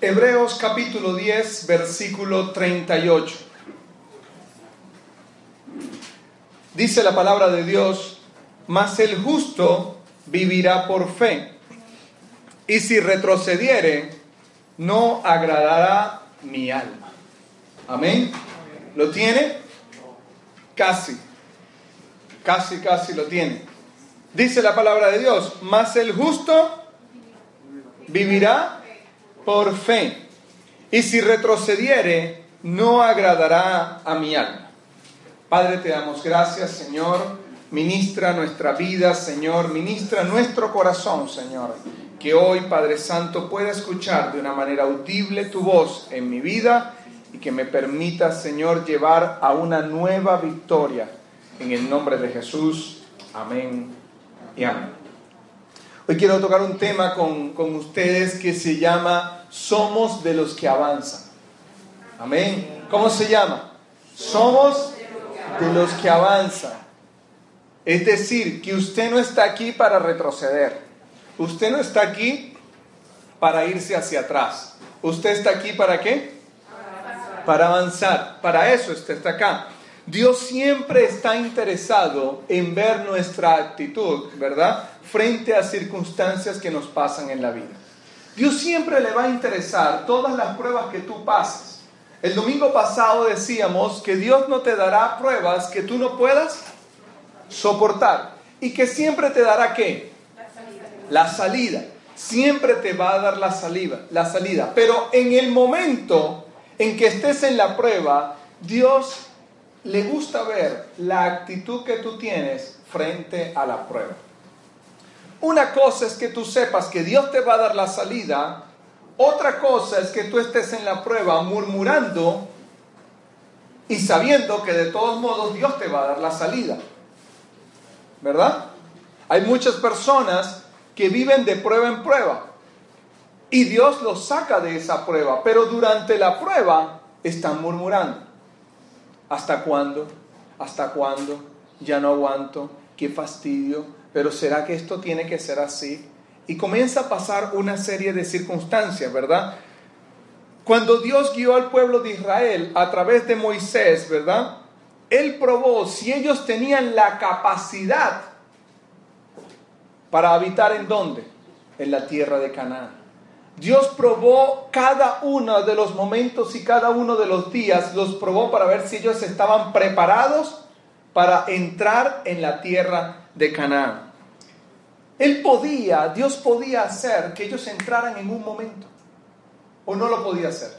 Hebreos capítulo 10, versículo 38. Dice la palabra de Dios, mas el justo vivirá por fe, y si retrocediere, no agradará mi alma. Amén. ¿Lo tiene? Casi. Casi, casi lo tiene. Dice la palabra de Dios, mas el justo vivirá por fe. Y si retrocediere, no agradará a mi alma. Padre, te damos gracias, Señor. Ministra nuestra vida, Señor. Ministra nuestro corazón, Señor. Que hoy, Padre Santo, pueda escuchar de una manera audible tu voz en mi vida y que me permita, Señor, llevar a una nueva victoria. En el nombre de Jesús. Amén y amén. Hoy quiero tocar un tema con, con ustedes que se llama somos de los que avanzan. Amén. ¿Cómo se llama? Somos de los que avanzan. Es decir, que usted no está aquí para retroceder. Usted no está aquí para irse hacia atrás. Usted está aquí para qué? Para avanzar. Para eso usted está acá. Dios siempre está interesado en ver nuestra actitud, ¿verdad? Frente a circunstancias que nos pasan en la vida. Dios siempre le va a interesar todas las pruebas que tú pases. El domingo pasado decíamos que Dios no te dará pruebas que tú no puedas soportar y que siempre te dará qué? La salida. La salida. Siempre te va a dar la salida, la salida. Pero en el momento en que estés en la prueba, Dios le gusta ver la actitud que tú tienes frente a la prueba. Una cosa es que tú sepas que Dios te va a dar la salida, otra cosa es que tú estés en la prueba murmurando y sabiendo que de todos modos Dios te va a dar la salida. ¿Verdad? Hay muchas personas que viven de prueba en prueba y Dios los saca de esa prueba, pero durante la prueba están murmurando. ¿Hasta cuándo? ¿Hasta cuándo? Ya no aguanto. Qué fastidio pero ¿será que esto tiene que ser así? Y comienza a pasar una serie de circunstancias, ¿verdad? Cuando Dios guió al pueblo de Israel a través de Moisés, ¿verdad? Él probó si ellos tenían la capacidad para habitar en dónde? En la tierra de Canaán. Dios probó cada uno de los momentos y cada uno de los días, los probó para ver si ellos estaban preparados para entrar en la tierra de Canaán. Él podía, Dios podía hacer que ellos entraran en un momento. ¿O no lo podía hacer?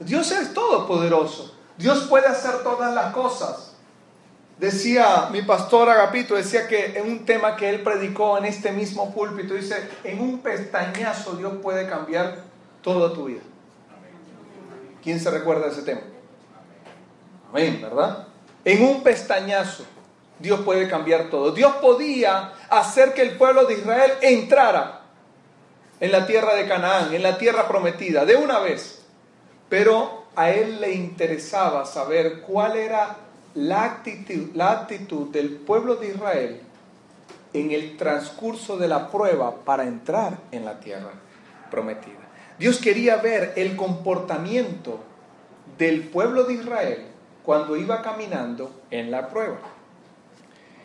Dios es todopoderoso. Dios puede hacer todas las cosas. Decía mi pastor Agapito, decía que en un tema que él predicó en este mismo púlpito, dice, en un pestañazo Dios puede cambiar toda tu vida. ¿Quién se recuerda de ese tema? Amén, ¿verdad? En un pestañazo. Dios puede cambiar todo. Dios podía hacer que el pueblo de Israel entrara en la tierra de Canaán, en la tierra prometida, de una vez. Pero a él le interesaba saber cuál era la actitud, la actitud del pueblo de Israel en el transcurso de la prueba para entrar en la tierra prometida. Dios quería ver el comportamiento del pueblo de Israel cuando iba caminando en la prueba.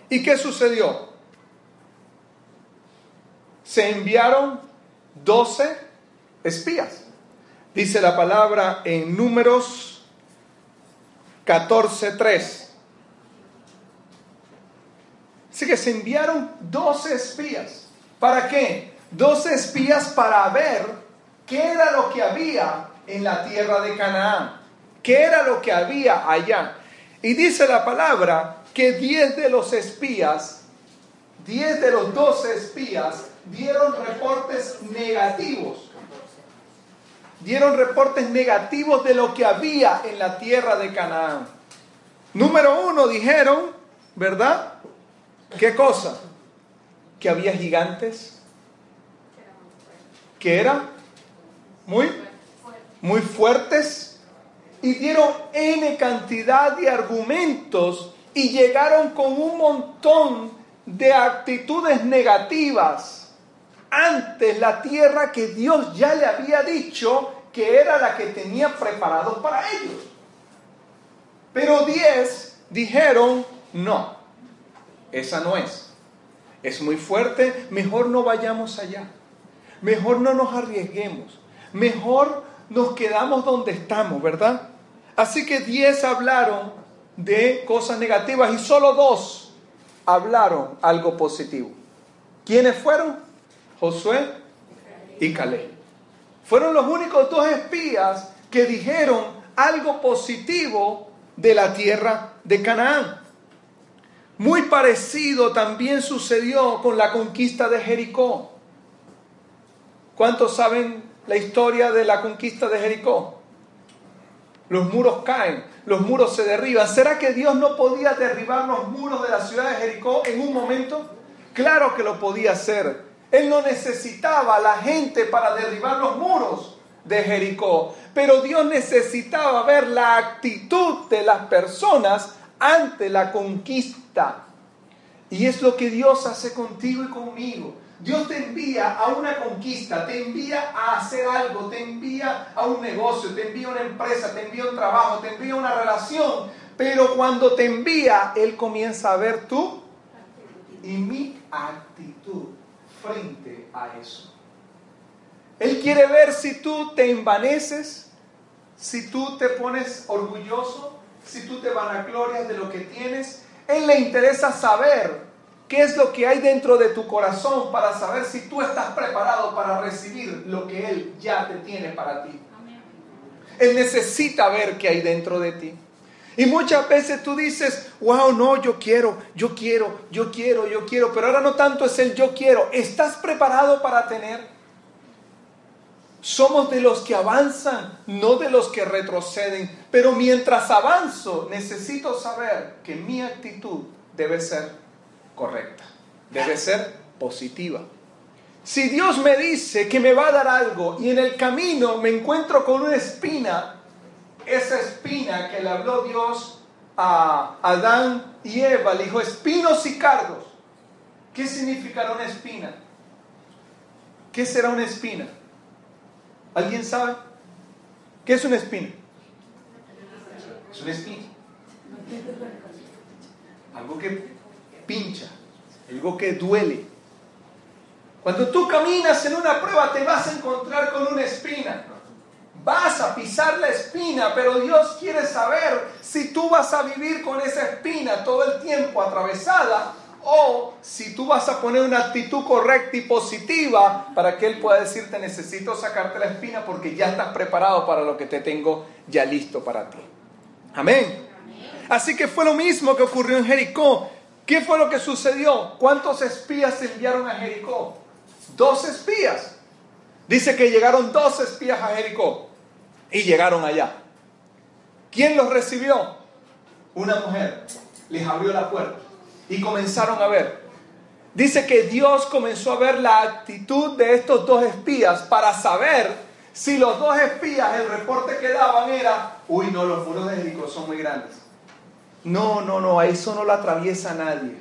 ¿Y qué sucedió? Se enviaron doce espías. Dice la palabra en números 14.3. Así que se enviaron doce espías. ¿Para qué? Doce espías para ver qué era lo que había en la tierra de Canaán. ¿Qué era lo que había allá? Y dice la palabra que diez de los espías, diez de los doce espías, dieron reportes negativos. Dieron reportes negativos de lo que había en la tierra de Canaán. Número uno, dijeron, ¿verdad? ¿Qué cosa? Que había gigantes, que eran muy, muy fuertes y dieron N cantidad de argumentos y llegaron con un montón de actitudes negativas ante la tierra que Dios ya le había dicho que era la que tenía preparado para ellos. Pero diez dijeron, no, esa no es. Es muy fuerte, mejor no vayamos allá. Mejor no nos arriesguemos. Mejor nos quedamos donde estamos, ¿verdad? Así que diez hablaron de cosas negativas y solo dos hablaron algo positivo. ¿Quiénes fueron? Josué y Caleb. Fueron los únicos dos espías que dijeron algo positivo de la tierra de Canaán. Muy parecido también sucedió con la conquista de Jericó. ¿Cuántos saben la historia de la conquista de Jericó? Los muros caen, los muros se derriban. ¿Será que Dios no podía derribar los muros de la ciudad de Jericó en un momento? Claro que lo podía hacer. Él no necesitaba a la gente para derribar los muros de Jericó, pero Dios necesitaba ver la actitud de las personas ante la conquista. Y es lo que Dios hace contigo y conmigo. Dios te envía a una conquista, te envía a hacer algo, te envía a un negocio, te envía a una empresa, te envía a un trabajo, te envía a una relación. Pero cuando te envía, Él comienza a ver tú y mi actitud frente a eso. Él quiere ver si tú te envaneces, si tú te pones orgulloso, si tú te vanaglorias de lo que tienes. Él le interesa saber ¿Qué es lo que hay dentro de tu corazón para saber si tú estás preparado para recibir lo que Él ya te tiene para ti? Él necesita ver qué hay dentro de ti. Y muchas veces tú dices, wow, no, yo quiero, yo quiero, yo quiero, yo quiero, pero ahora no tanto es el yo quiero. ¿Estás preparado para tener? Somos de los que avanzan, no de los que retroceden. Pero mientras avanzo, necesito saber que mi actitud debe ser correcta, debe ser positiva. Si Dios me dice que me va a dar algo y en el camino me encuentro con una espina, esa espina que le habló Dios a Adán y Eva, le dijo espinos y cardos. ¿Qué significará una espina? ¿Qué será una espina? ¿Alguien sabe? ¿Qué es una espina? Es una espina. Algo que pincha, algo que duele. Cuando tú caminas en una prueba te vas a encontrar con una espina. Vas a pisar la espina, pero Dios quiere saber si tú vas a vivir con esa espina todo el tiempo atravesada o si tú vas a poner una actitud correcta y positiva para que Él pueda decirte necesito sacarte la espina porque ya estás preparado para lo que te tengo ya listo para ti. Amén. Así que fue lo mismo que ocurrió en Jericó. ¿Qué fue lo que sucedió? ¿Cuántos espías se enviaron a Jericó? Dos espías. Dice que llegaron dos espías a Jericó y llegaron allá. ¿Quién los recibió? Una mujer. Les abrió la puerta y comenzaron a ver. Dice que Dios comenzó a ver la actitud de estos dos espías para saber si los dos espías, el reporte que daban era, uy, no, los muros de Jericó son muy grandes. No, no, no, a eso no lo atraviesa nadie.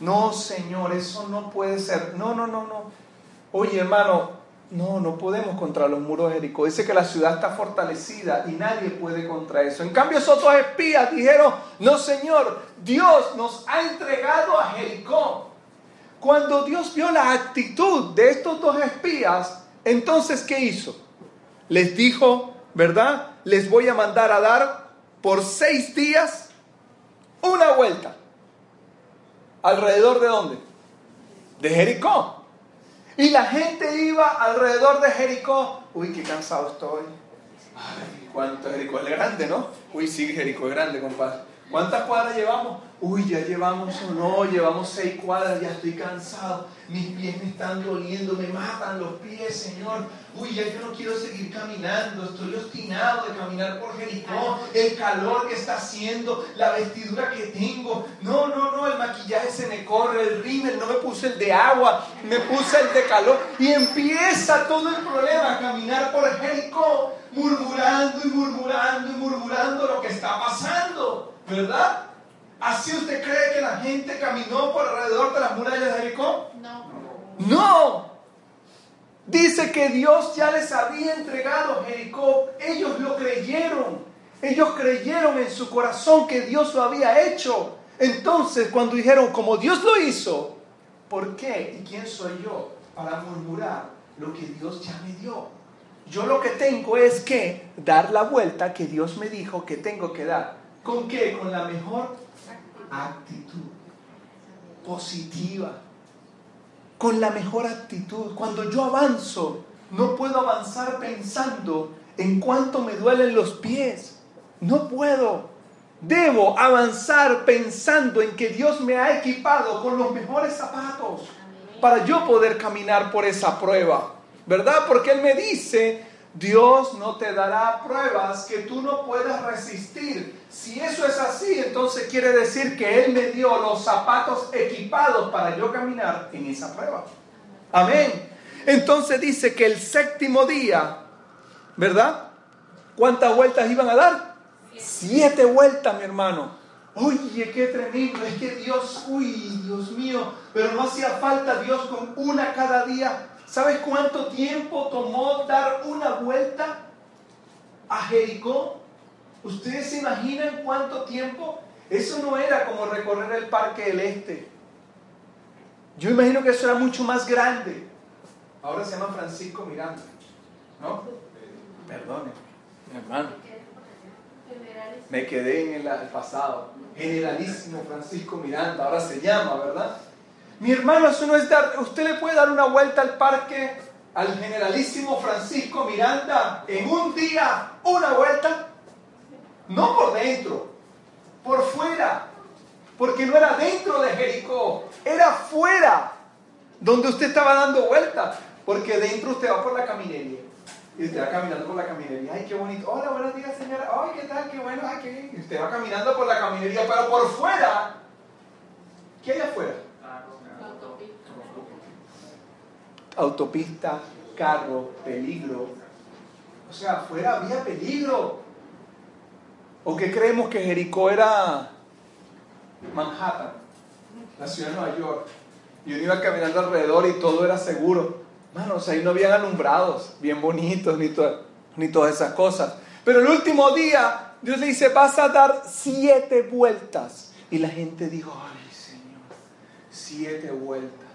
No, Señor, eso no puede ser. No, no, no, no. Oye, hermano, no, no podemos contra los muros de Jericó. Dice que la ciudad está fortalecida y nadie puede contra eso. En cambio, esos dos espías dijeron, no, Señor, Dios nos ha entregado a Jericó. Cuando Dios vio la actitud de estos dos espías, entonces, ¿qué hizo? Les dijo, ¿verdad? Les voy a mandar a dar por seis días una vuelta. ¿Alrededor de dónde? De Jericó. Y la gente iba alrededor de Jericó. Uy, qué cansado estoy. Ay, cuánto Jericó es grande, ¿no? Uy, sí, Jericó es grande, compadre. ¿Cuántas cuadras llevamos? Uy, ya llevamos o no, llevamos seis cuadras, ya estoy cansado. Mis pies me están doliendo, me matan los pies, Señor. Uy, ya yo no quiero seguir caminando, estoy obstinado de caminar por Jericó. El calor que está haciendo, la vestidura que tengo. No, no, no, el maquillaje se me corre, el rímel, no me puse el de agua, me puse el de calor. Y empieza todo el problema, caminar por Jericó, murmurando y murmurando y murmurando lo que está pasando, ¿verdad? ¿Así usted cree que la gente caminó por alrededor de las murallas de Jericó? No. No. Dice que Dios ya les había entregado Jericó. Ellos lo creyeron. Ellos creyeron en su corazón que Dios lo había hecho. Entonces, cuando dijeron, como Dios lo hizo, ¿por qué y quién soy yo para murmurar lo que Dios ya me dio? Yo lo que tengo es que dar la vuelta que Dios me dijo que tengo que dar. ¿Con qué? Con la mejor actitud positiva, con la mejor actitud. Cuando yo avanzo, no puedo avanzar pensando en cuánto me duelen los pies. No puedo. Debo avanzar pensando en que Dios me ha equipado con los mejores zapatos para yo poder caminar por esa prueba. ¿Verdad? Porque Él me dice, Dios no te dará pruebas que tú no puedas resistir. Si eso es así, entonces quiere decir que Él me dio los zapatos equipados para yo caminar en esa prueba. Amén. Entonces dice que el séptimo día, ¿verdad? ¿Cuántas vueltas iban a dar? Siete vueltas, mi hermano. Oye, qué tremendo. Es que Dios, uy, Dios mío, pero no hacía falta Dios con una cada día ¿Sabes cuánto tiempo tomó dar una vuelta a Jericó? ¿Ustedes se imaginan cuánto tiempo? Eso no era como recorrer el Parque del Este. Yo imagino que eso era mucho más grande. Ahora se llama Francisco Miranda. ¿No? Perdone, hermano. Me quedé en el pasado. Generalísimo Francisco Miranda, ahora se llama, ¿verdad? Mi hermano, eso no es dar, usted le puede dar una vuelta al parque al generalísimo Francisco Miranda en un día, una vuelta, no por dentro, por fuera, porque no era dentro de Jericó, era fuera, donde usted estaba dando vuelta, porque dentro usted va por la caminería. Y usted va caminando por la caminería. Ay, qué bonito. Hola, buenos días, señora. Ay, ¿qué tal? Qué bueno. Ay, qué usted va caminando por la caminería, pero por fuera. ¿Qué hay afuera? Autopista, carro, peligro. O sea, afuera había peligro. ¿O qué creemos que Jericó era Manhattan, la ciudad de Nueva York? Y uno iba caminando alrededor y todo era seguro. Manos, ahí no habían alumbrados bien bonitos ni, ni todas esas cosas. Pero el último día, Dios le dice, vas a dar siete vueltas. Y la gente dijo, ay Señor, siete vueltas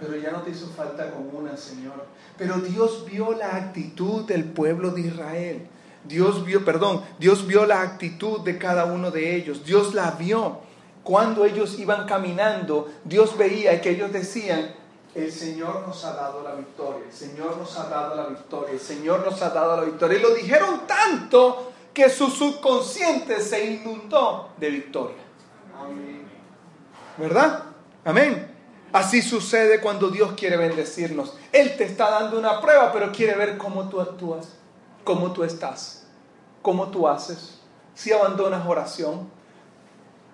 pero ya no te hizo falta con una, Señor. Pero Dios vio la actitud del pueblo de Israel. Dios vio, perdón, Dios vio la actitud de cada uno de ellos. Dios la vio. Cuando ellos iban caminando, Dios veía que ellos decían, el Señor nos ha dado la victoria, el Señor nos ha dado la victoria, el Señor nos ha dado la victoria. Y lo dijeron tanto que su subconsciente se inundó de victoria. ¿Verdad? Amén. Así sucede cuando Dios quiere bendecirnos. Él te está dando una prueba, pero quiere ver cómo tú actúas, cómo tú estás, cómo tú haces, si abandonas oración.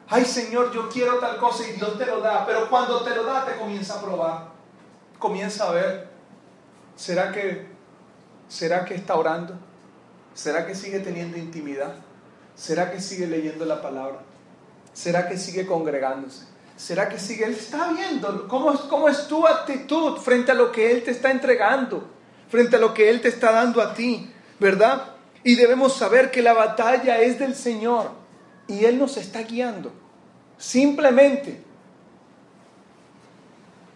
Ay Señor, yo quiero tal cosa y Dios te lo da, pero cuando te lo da te comienza a probar, comienza a ver, ¿será que, será que está orando? ¿Será que sigue teniendo intimidad? ¿Será que sigue leyendo la palabra? ¿Será que sigue congregándose? ¿Será que sigue? Él está viendo cómo, cómo es tu actitud frente a lo que Él te está entregando, frente a lo que Él te está dando a ti, ¿verdad? Y debemos saber que la batalla es del Señor y Él nos está guiando. Simplemente,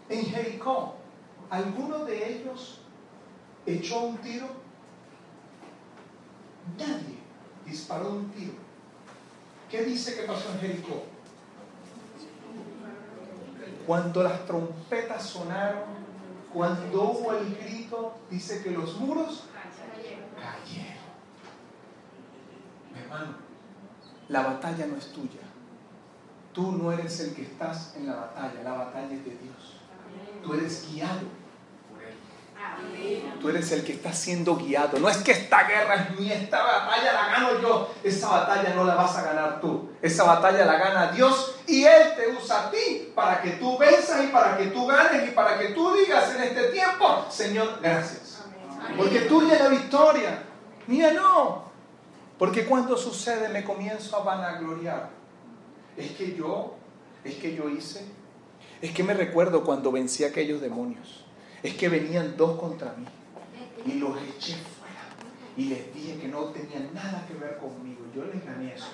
en Jericó, ¿alguno de ellos echó un tiro? Nadie disparó un tiro. ¿Qué dice que pasó en Jericó? Cuando las trompetas sonaron, cuando hubo el grito, dice que los muros cayeron. Mi hermano, la batalla no es tuya. tú no eres el que estás en la batalla, la batalla es de Dios. Tú eres guiado por Él. Tú eres el que está siendo guiado. No es que esta guerra es mía, esta batalla la gano yo. Esa batalla no la vas a ganar tú. Esa batalla la gana Dios y Él te usa a ti para que tú venzas y para que tú ganes y para que tú digas en este tiempo, Señor, gracias. Porque tuya es la victoria. Mía no. Porque cuando sucede me comienzo a vanagloriar. Es que yo, es que yo hice. Es que me recuerdo cuando vencí a aquellos demonios. Es que venían dos contra mí. Y los eché fuera. Y les dije que no tenían nada que ver conmigo. Yo les gané eso.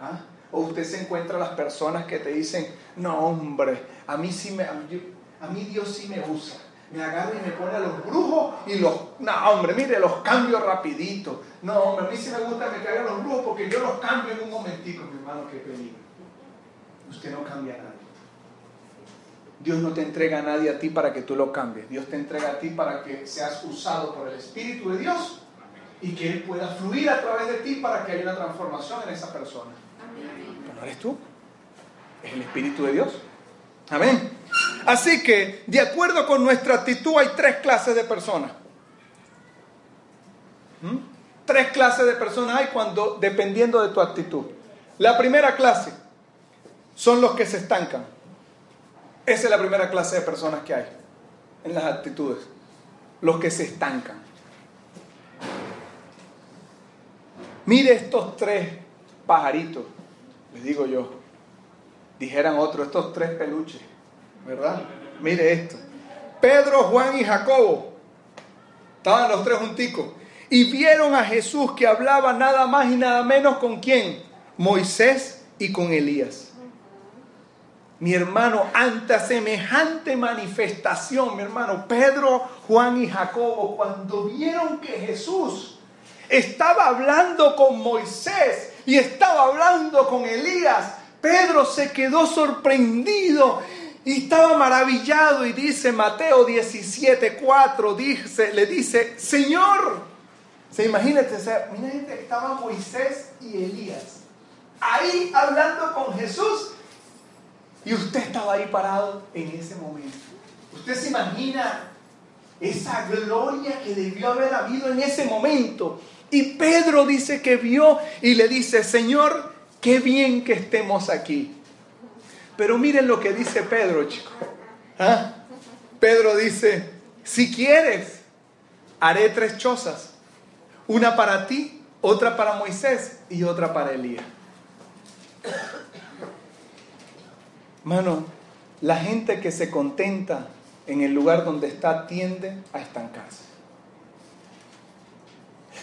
¿Ah? O usted se encuentra las personas que te dicen, no hombre, a mí sí me, a mí Dios sí me usa me agarra y me pone a los brujos y los, no hombre, mire, los cambio rapidito. No hombre, a mí sí me gusta que me caigan los brujos porque yo los cambio en un momentico, mi hermano, qué peligro. Usted no cambia a nadie. Dios no te entrega a nadie a ti para que tú lo cambies. Dios te entrega a ti para que seas usado por el Espíritu de Dios y que Él pueda fluir a través de ti para que haya una transformación en esa persona. Pero no eres tú, es el Espíritu de Dios. Amén. Así que, de acuerdo con nuestra actitud, hay tres clases de personas. ¿Mm? Tres clases de personas hay cuando, dependiendo de tu actitud. La primera clase son los que se estancan. Esa es la primera clase de personas que hay en las actitudes. Los que se estancan. Mire estos tres pajaritos, les digo yo. Dijeran otros, estos tres peluches. ¿verdad? Mire esto. Pedro, Juan y Jacobo. Estaban los tres junticos. Y vieron a Jesús que hablaba nada más y nada menos con quién? Moisés y con Elías. Mi hermano, ante semejante manifestación, mi hermano, Pedro, Juan y Jacobo, cuando vieron que Jesús estaba hablando con Moisés y estaba hablando con Elías, Pedro se quedó sorprendido y estaba maravillado y dice Mateo 17, 4, dice, le dice, Señor, se imagínate, imagínate que estaba Moisés y Elías ahí hablando con Jesús y usted estaba ahí parado en ese momento. Usted se imagina esa gloria que debió haber habido en ese momento. Y Pedro dice que vio y le dice, Señor, qué bien que estemos aquí. Pero miren lo que dice Pedro, chicos. ¿Ah? Pedro dice, si quieres, haré tres chozas. Una para ti, otra para Moisés y otra para Elías. Mano, la gente que se contenta en el lugar donde está tiende a estancarse.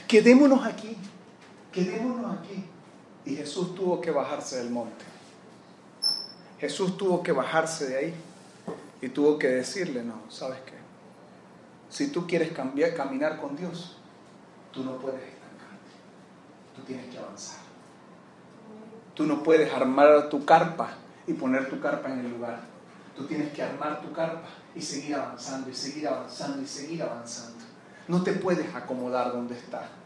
Quedémonos aquí, quedémonos aquí. Y Jesús tuvo que bajarse del monte. Jesús tuvo que bajarse de ahí y tuvo que decirle, no, ¿sabes qué? Si tú quieres cambiar, caminar con Dios, tú no puedes estancarte, tú tienes que avanzar. Tú no puedes armar tu carpa y poner tu carpa en el lugar. Tú tienes que armar tu carpa y seguir avanzando y seguir avanzando y seguir avanzando. No te puedes acomodar donde estás.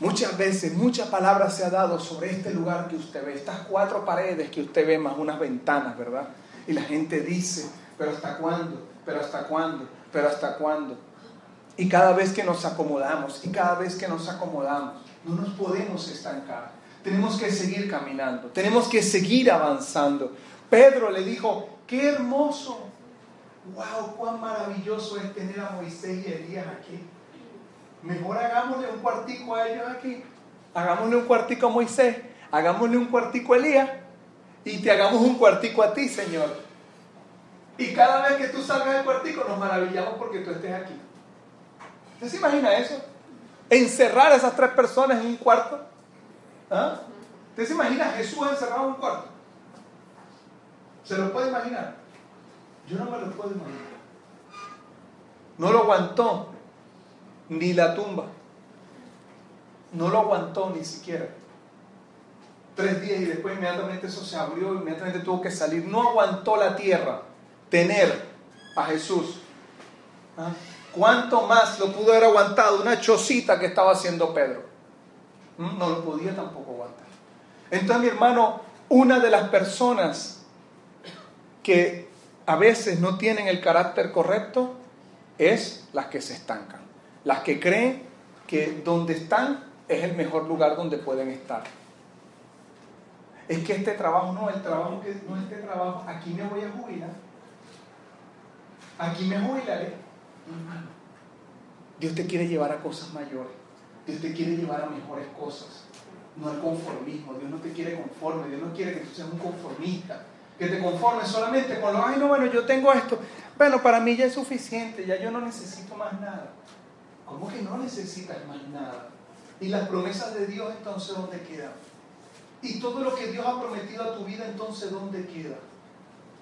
Muchas veces, muchas palabras se ha dado sobre este lugar que usted ve, estas cuatro paredes que usted ve más unas ventanas, ¿verdad? Y la gente dice, pero ¿hasta cuándo? ¿Pero hasta cuándo? ¿Pero hasta cuándo? Y cada vez que nos acomodamos, y cada vez que nos acomodamos, no nos podemos estancar. Tenemos que seguir caminando, tenemos que seguir avanzando. Pedro le dijo, qué hermoso, wow, cuán maravilloso es tener a Moisés y Elías aquí. Mejor hagámosle un cuartico a ellos aquí. Hagámosle un cuartico a Moisés. Hagámosle un cuartico a Elías. Y te hagamos un cuartico a ti, Señor. Y cada vez que tú salgas del cuartico nos maravillamos porque tú estés aquí. ¿Usted se imagina eso? Encerrar a esas tres personas en un cuarto. ¿Ah? ¿Usted se imagina a Jesús encerrado en un cuarto? ¿Se lo puede imaginar? Yo no me lo puedo imaginar. No lo aguantó ni la tumba. No lo aguantó ni siquiera. Tres días y después inmediatamente eso se abrió, inmediatamente tuvo que salir. No aguantó la tierra tener a Jesús. ¿Ah? ¿Cuánto más lo pudo haber aguantado una chocita que estaba haciendo Pedro? ¿Mm? No lo podía tampoco aguantar. Entonces, mi hermano, Una de las personas que a veces no tienen el carácter correcto es las que se estancan, las que creen que donde están es el mejor lugar donde pueden estar. Es que este trabajo no, el trabajo que no este trabajo, aquí me voy a jubilar. Aquí me jubilaré. Dios te quiere llevar a cosas mayores. Dios te quiere llevar a mejores cosas. No al conformismo. Dios no te quiere conforme. Dios no quiere que tú seas un conformista que te conformes solamente con lo, ay, no, bueno, yo tengo esto. Bueno, para mí ya es suficiente, ya yo no necesito más nada. ¿Cómo que no necesitas más nada? ¿Y las promesas de Dios entonces dónde quedan? ¿Y todo lo que Dios ha prometido a tu vida entonces dónde queda?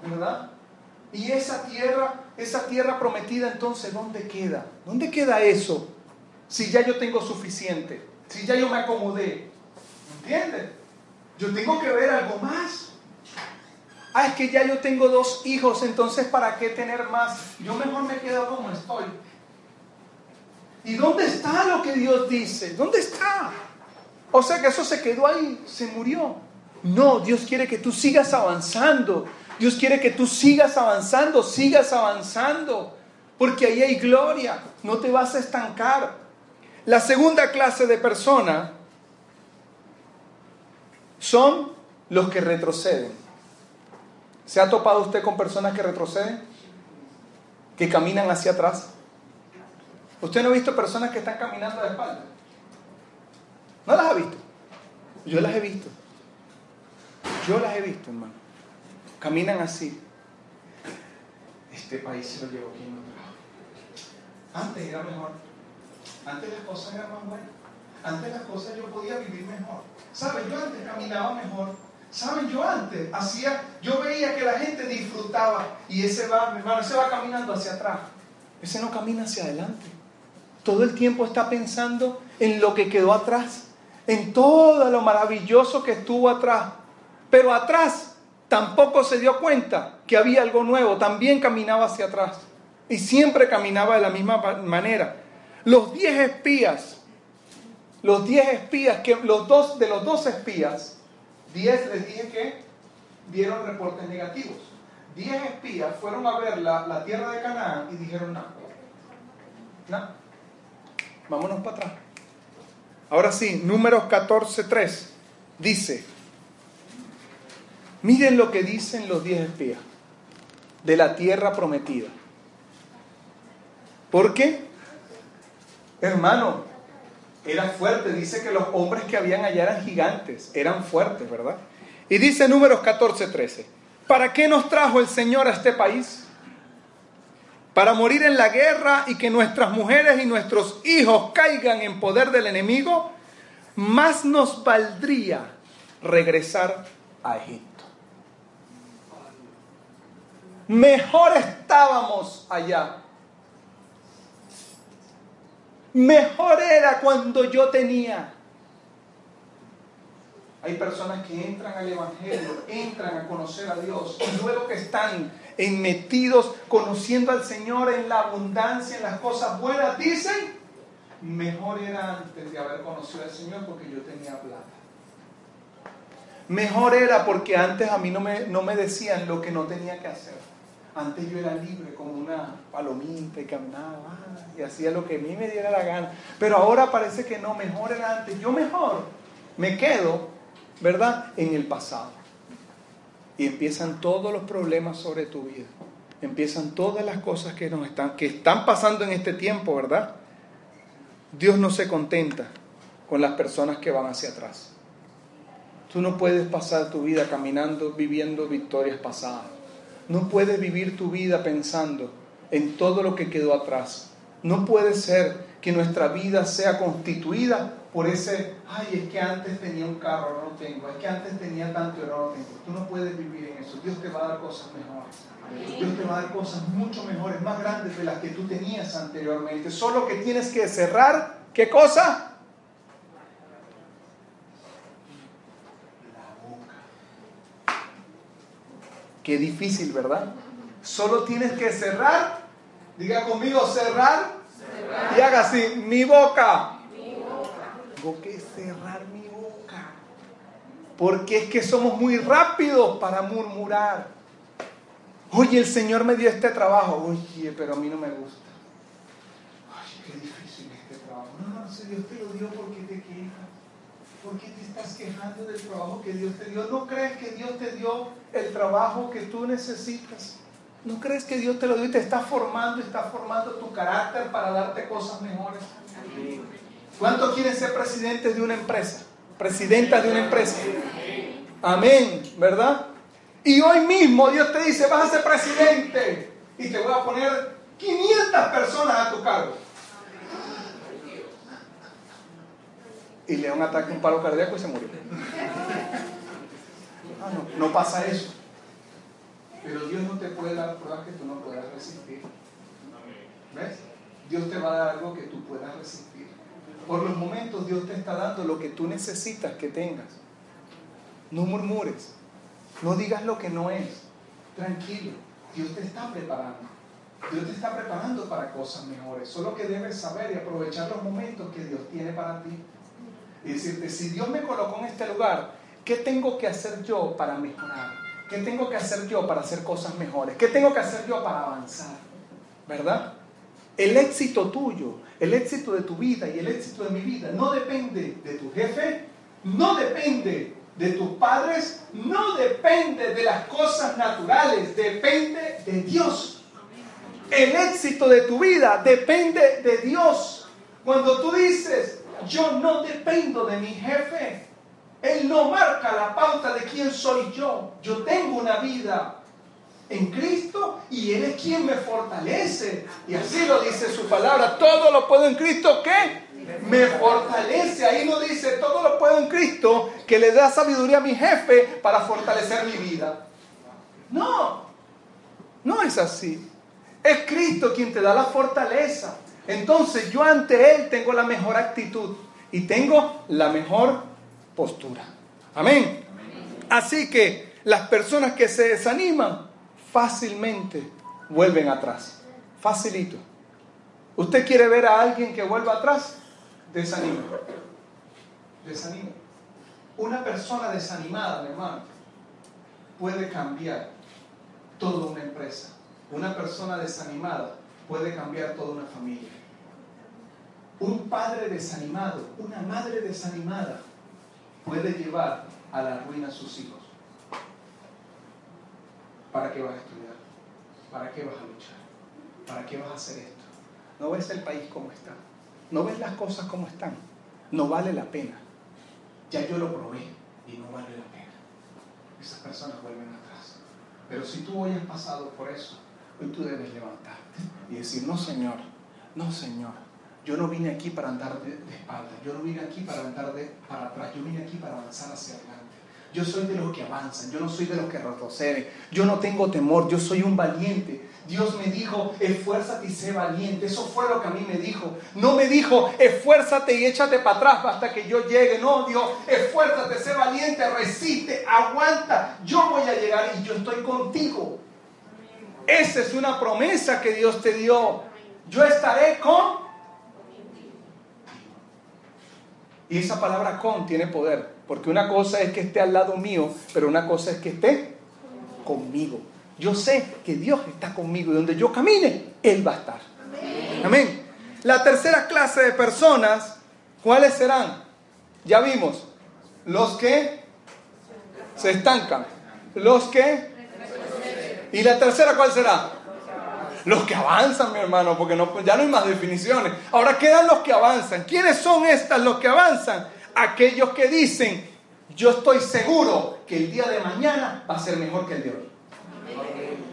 ¿Verdad? ¿Y esa tierra, esa tierra prometida entonces dónde queda? ¿Dónde queda eso? Si ya yo tengo suficiente, si ya yo me acomodé. ¿Entiendes? Yo tengo que ver algo más. Ah, es que ya yo tengo dos hijos, entonces ¿para qué tener más? Yo mejor me quedo como estoy. ¿Y dónde está lo que Dios dice? ¿Dónde está? O sea que eso se quedó ahí, se murió. No, Dios quiere que tú sigas avanzando. Dios quiere que tú sigas avanzando, sigas avanzando. Porque ahí hay gloria, no te vas a estancar. La segunda clase de persona son los que retroceden. ¿Se ha topado usted con personas que retroceden? Que caminan hacia atrás. ¿Usted no ha visto personas que están caminando de espalda? ¿No las ha visto? Yo las he visto. Yo las he visto, hermano. Caminan así. Este país se lo llevó aquí en Antes era mejor. Antes las cosas eran más buenas. Antes las cosas yo podía vivir mejor. ¿Sabes? Yo antes caminaba mejor. Saben, yo antes hacía, yo veía que la gente disfrutaba y ese va, mi hermano, ese va caminando hacia atrás. Ese no camina hacia adelante. Todo el tiempo está pensando en lo que quedó atrás, en todo lo maravilloso que estuvo atrás. Pero atrás tampoco se dio cuenta que había algo nuevo, también caminaba hacia atrás. Y siempre caminaba de la misma manera. Los diez espías, los diez espías, que los dos, de los dos espías, Diez les dije que dieron reportes negativos. Diez espías fueron a ver la, tierra de Canaán y dijeron, no, no, vámonos para atrás. Ahora sí, números 14.3 dice, miren lo que dicen los diez espías de la tierra prometida. ¿Por qué? Hermano, era fuerte. Dice que los hombres que habían allá eran gigantes, eran fuertes, ¿verdad? Y dice números 14, 13, ¿para qué nos trajo el Señor a este país? Para morir en la guerra y que nuestras mujeres y nuestros hijos caigan en poder del enemigo, más nos valdría regresar a Egipto. Mejor estábamos allá Mejor era cuando yo tenía. Hay personas que entran al Evangelio, entran a conocer a Dios y luego que están metidos conociendo al Señor en la abundancia, en las cosas buenas, dicen, mejor era antes de haber conocido al Señor porque yo tenía plata. Mejor era porque antes a mí no me, no me decían lo que no tenía que hacer. Antes yo era libre como una palomita y caminaba y hacía lo que a mí me diera la gana. Pero ahora parece que no, mejor era antes. Yo mejor me quedo, ¿verdad?, en el pasado. Y empiezan todos los problemas sobre tu vida. Empiezan todas las cosas que nos están, que están pasando en este tiempo, ¿verdad? Dios no se contenta con las personas que van hacia atrás. Tú no puedes pasar tu vida caminando, viviendo victorias pasadas. No puedes vivir tu vida pensando en todo lo que quedó atrás. No puede ser que nuestra vida sea constituida por ese, ay, es que antes tenía un carro, ahora no tengo, es que antes tenía tanto y ahora no tengo. Tú no puedes vivir en eso. Dios te va a dar cosas mejores. Dios te va a dar cosas mucho mejores, más grandes de las que tú tenías anteriormente. Solo que tienes que cerrar, ¿qué cosa? Qué difícil, ¿verdad? Solo tienes que cerrar. Diga conmigo, cerrar. Y haga así, mi boca. Tengo que cerrar mi boca. Porque es que somos muy rápidos para murmurar. Oye, el Señor me dio este trabajo. Oye, pero a mí no me gusta. Ay, qué difícil este trabajo. No, no, si Dios te lo dio, ¿por qué te quejas? ¿Por qué te estás quejando del trabajo que Dios te dio? ¿No crees que Dios te dio el trabajo que tú necesitas? ¿No crees que Dios te lo dio y te está formando, está formando tu carácter para darte cosas mejores? ¿Cuántos quieren ser presidentes de una empresa? Presidenta de una empresa. Amén, ¿verdad? Y hoy mismo Dios te dice, vas a ser presidente y te voy a poner 500 personas a tu cargo. Y le da un ataque, un paro cardíaco y se murió. Ah, no, no pasa eso. Pero Dios no te puede dar pruebas que tú no puedas resistir. ¿Ves? Dios te va a dar algo que tú puedas resistir. Por los momentos Dios te está dando lo que tú necesitas que tengas. No murmures. No digas lo que no es. Tranquilo. Dios te está preparando. Dios te está preparando para cosas mejores. Solo que debes saber y aprovechar los momentos que Dios tiene para ti. Y decirte, si Dios me colocó en este lugar, ¿qué tengo que hacer yo para mejorar? ¿Qué tengo que hacer yo para hacer cosas mejores? ¿Qué tengo que hacer yo para avanzar? ¿Verdad? El éxito tuyo, el éxito de tu vida y el éxito de mi vida no depende de tu jefe, no depende de tus padres, no depende de las cosas naturales, depende de Dios. El éxito de tu vida depende de Dios. Cuando tú dices, yo no dependo de mi jefe, Él no marca la pauta de quién soy yo. Yo tengo una vida en Cristo y Él es quien me fortalece. Y así lo dice su palabra. Todo lo puedo en Cristo que me fortalece. Ahí no dice, todo lo puedo en Cristo que le da sabiduría a mi jefe para fortalecer mi vida. No, no es así. Es Cristo quien te da la fortaleza. Entonces yo ante Él tengo la mejor actitud y tengo la mejor postura. Amén. Así que las personas que se desaniman fácilmente vuelven atrás. Facilito. ¿Usted quiere ver a alguien que vuelva atrás? Desanima. Desanima. Una persona desanimada, mi hermano, puede cambiar toda una empresa. Una persona desanimada puede cambiar toda una familia. Un padre desanimado, una madre desanimada puede llevar a la ruina a sus hijos. ¿Para qué vas a estudiar? ¿Para qué vas a luchar? ¿Para qué vas a hacer esto? ¿No ves el país como está? ¿No ves las cosas como están? No vale la pena. Ya yo lo probé y no vale la pena. Esas personas vuelven atrás. Pero si tú hoy has pasado por eso, hoy tú debes levantarte y decir, no Señor, no Señor, yo no vine aquí para andar de, de espalda, yo no vine aquí para andar de, para atrás, yo vine aquí para avanzar hacia adelante. Yo soy de los que avanzan, yo no soy de los que retroceden, yo no tengo temor, yo soy un valiente. Dios me dijo, esfuérzate y sé valiente. Eso fue lo que a mí me dijo. No me dijo, esfuérzate y échate para atrás hasta que yo llegue. No, Dios, esfuérzate, sé valiente, resiste, aguanta. Yo voy a llegar y yo estoy contigo. Esa es una promesa que Dios te dio. Yo estaré con... Y esa palabra con tiene poder. Porque una cosa es que esté al lado mío, pero una cosa es que esté conmigo. Yo sé que Dios está conmigo y donde yo camine, Él va a estar. Amén. La tercera clase de personas, ¿cuáles serán? Ya vimos, los que se estancan, los que... ¿Y la tercera cuál será? Los que avanzan, mi hermano, porque no, ya no hay más definiciones. Ahora quedan los que avanzan. ¿Quiénes son estas los que avanzan? Aquellos que dicen, yo estoy seguro que el día de mañana va a ser mejor que el de hoy.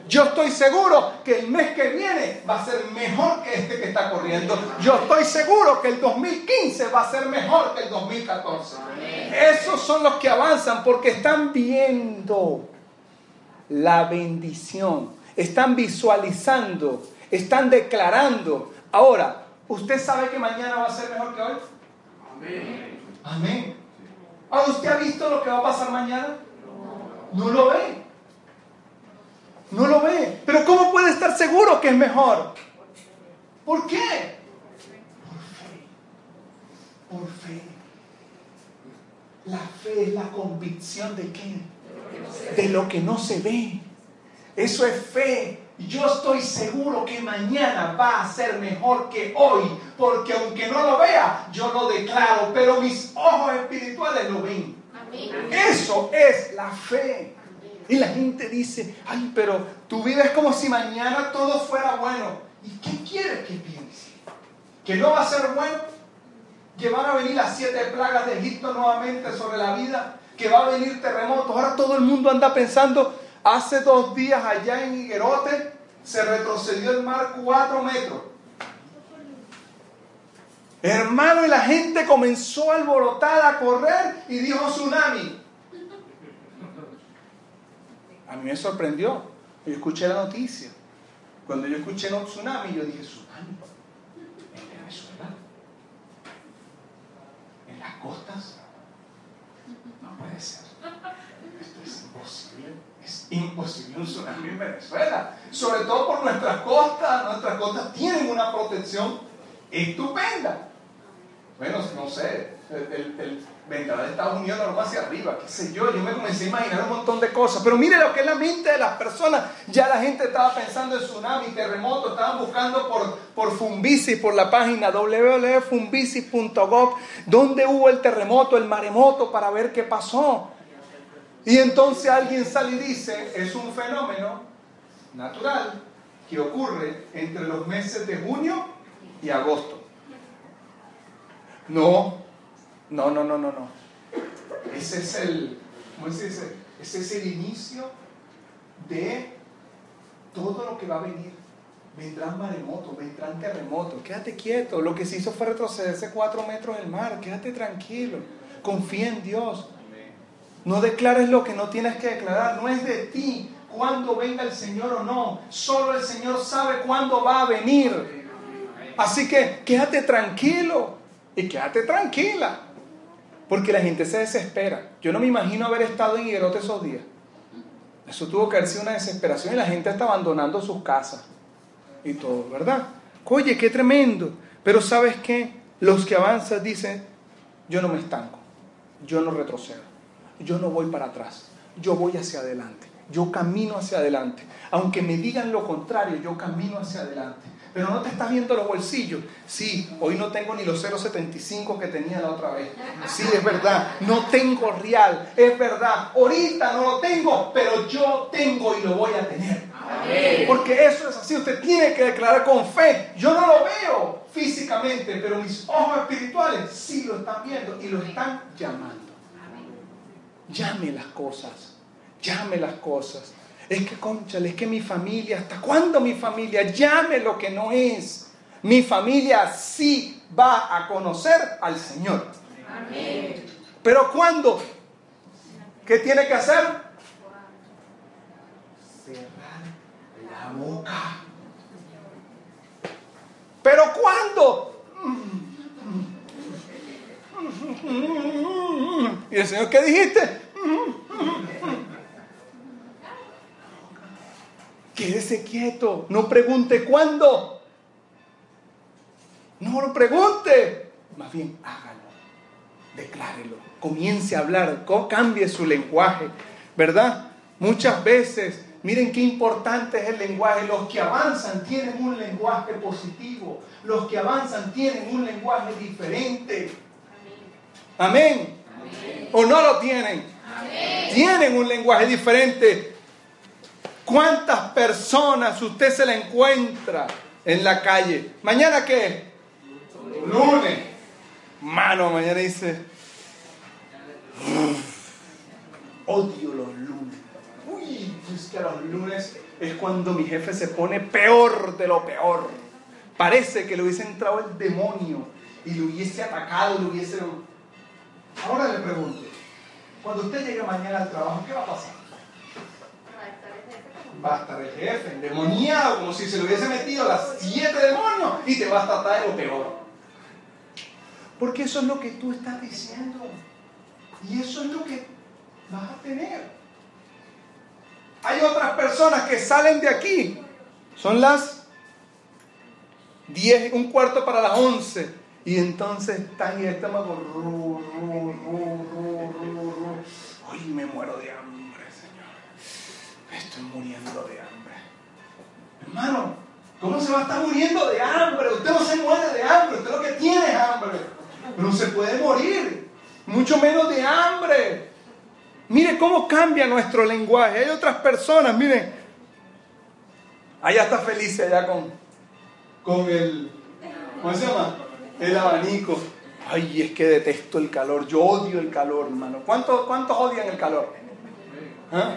Yo estoy seguro que el mes que viene va a ser mejor que este que está corriendo. Yo estoy seguro que el 2015 va a ser mejor que el 2014. Esos son los que avanzan porque están viendo la bendición, están visualizando, están declarando. Ahora, ¿usted sabe que mañana va a ser mejor que hoy? Amén. Amén. ¿Ahora usted ha visto lo que va a pasar mañana? No lo ve. No lo ve. Pero ¿cómo puede estar seguro que es mejor? ¿Por qué? Por fe. Por fe. La fe es la convicción de qué? De lo que no se ve. Eso es fe. Yo estoy seguro que mañana va a ser mejor que hoy, porque aunque no lo vea, yo lo declaro, pero mis ojos espirituales lo ven. Eso es la fe. Y la gente dice, ay, pero tú vives como si mañana todo fuera bueno. ¿Y qué quieres que piense? ¿Que no va a ser bueno? ¿Que van a venir las siete plagas de Egipto nuevamente sobre la vida? ¿Que va a venir terremotos? Ahora todo el mundo anda pensando, hace dos días allá en Higuerote se retrocedió el mar cuatro metros. Hermano, y la gente comenzó a alborotar, a correr y dijo tsunami. A mí me sorprendió. Yo escuché la noticia. Cuando yo escuché tsunami, yo dije, tsunami. ¿En Venezuela? ¿En las costas? No puede ser. Esto es imposible. Es imposible un tsunami en Venezuela. Sobre todo por nuestras costas. Nuestras costas tienen una protección estupenda. Bueno, no sé, el, el, vendaval de Estados Unidos no hacia arriba, qué sé yo, yo me comencé a imaginar un montón de cosas, pero mire lo que es la mente de las personas, ya la gente estaba pensando en tsunami, terremoto, estaban buscando por, por Fumbisi, por la página www.fumbisi.gov, donde hubo el terremoto, el maremoto, para ver qué pasó. Y entonces alguien sale y dice, es un fenómeno natural que ocurre entre los meses de junio y agosto. No, no, no, no, no, no. Ese es el, ¿cómo se dice? Ese es el inicio de todo lo que va a venir. Vendrán maremotos, vendrán terremotos. Quédate quieto. Lo que se hizo fue retrocederse cuatro metros del mar. Quédate tranquilo. Confía en Dios. No declares lo que no tienes que declarar. No es de ti cuándo venga el Señor o no. Solo el Señor sabe cuándo va a venir. Así que quédate tranquilo y quédate tranquila. Porque la gente se desespera. Yo no me imagino haber estado en Higuerote esos días. Eso tuvo que haber sido una desesperación y la gente está abandonando sus casas y todo, ¿verdad? Oye, qué tremendo. Pero ¿sabes qué? Los que avanzan dicen, yo no me estanco, yo no retrocedo, yo no voy para atrás, yo voy hacia adelante, yo camino hacia adelante. Aunque me digan lo contrario, yo camino hacia adelante pero no te estás viendo los bolsillos. Sí, hoy no tengo ni los 0,75 que tenía la otra vez. Sí, es verdad, no tengo real, es verdad. Ahorita no lo tengo, pero yo tengo y lo voy a tener. Porque eso es así, usted tiene que declarar con fe. Yo no lo veo físicamente, pero mis ojos espirituales sí lo están viendo y lo están llamando. Llame las cosas, llame las cosas. Es que, conchale, es que mi familia, ¿hasta cuándo mi familia llame lo que no es? Mi familia sí va a conocer al Señor. Amén. Pero ¿cuándo? ¿Qué tiene que hacer? Cerrar la boca. ¿Pero cuándo? ¿Y el Señor qué dijiste? Quédese quieto, no pregunte cuándo. No lo pregunte, más bien hágalo, declárelo, comience a hablar, cambie su lenguaje, ¿verdad? Muchas veces, miren qué importante es el lenguaje, los que avanzan tienen un lenguaje positivo, los que avanzan tienen un lenguaje diferente. Amén. ¿O no lo tienen? Tienen un lenguaje diferente. ¿Cuántas personas usted se la encuentra en la calle? ¿Mañana qué? Lunes. Mano, mañana dice, odio los lunes. Uy, es que los lunes es cuando mi jefe se pone peor de lo peor. Parece que le hubiese entrado el demonio y le hubiese atacado, le hubiese... Ahora le pregunto, cuando usted llegue mañana al trabajo, ¿qué va a pasar? va a estar el jefe endemoniado, como si se le hubiese metido las siete demonios y te va a tratar de lo peor. Porque eso es lo que tú estás diciendo. Y eso es lo que vas a tener. Hay otras personas que salen de aquí. Son las 10, un cuarto para las 11. Y entonces están y estamos ru, Me muero de hambre, Señor. Me estoy muriendo de hambre. Hermano, ¿cómo se va a estar muriendo de hambre? Usted no se muere de hambre, usted lo que tiene es hambre. Pero se puede morir, mucho menos de hambre. Mire cómo cambia nuestro lenguaje. Hay otras personas, miren. Allá está feliz allá con, con el, ¿cómo se llama? El abanico. Ay, es que detesto el calor. Yo odio el calor, hermano. ¿Cuántos, cuántos odian el calor? ¿Ah?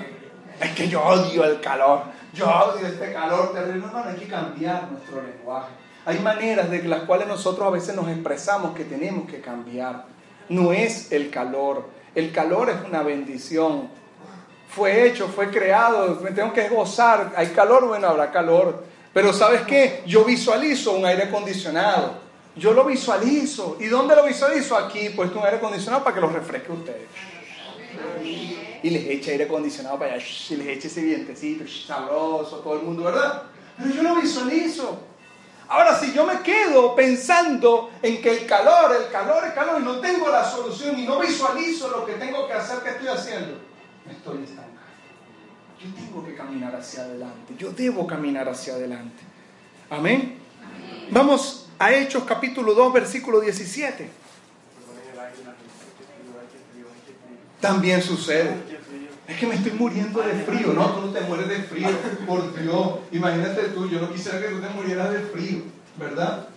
Es que yo odio el calor. Yo odio este calor terrible. Hermano, hay que cambiar nuestro lenguaje. Hay maneras de las cuales nosotros a veces nos expresamos que tenemos que cambiar. No es el calor. El calor es una bendición. Fue hecho, fue creado. Me tengo que gozar. Hay calor, bueno, habrá calor. Pero ¿sabes qué? Yo visualizo un aire acondicionado. Yo lo visualizo. ¿Y dónde lo visualizo? Aquí, puesto un aire acondicionado para que lo refresque ustedes. Y les eche aire acondicionado para allá. Y les eche ese vientecito sabroso, todo el mundo, ¿verdad? Pero yo lo visualizo. Ahora, si yo me quedo pensando en que el calor, el calor, el calor, y no tengo la solución y no visualizo lo que tengo que hacer, ¿qué estoy haciendo? Me estoy estancando. Yo tengo que caminar hacia adelante. Yo debo caminar hacia adelante. Amén. Vamos a Hechos capítulo 2, versículo 17. También sucede. Es que me estoy muriendo de frío. No, tú no te mueres de frío. Por Dios. Imagínate tú, yo no quisiera que tú te murieras de frío. ¿Verdad?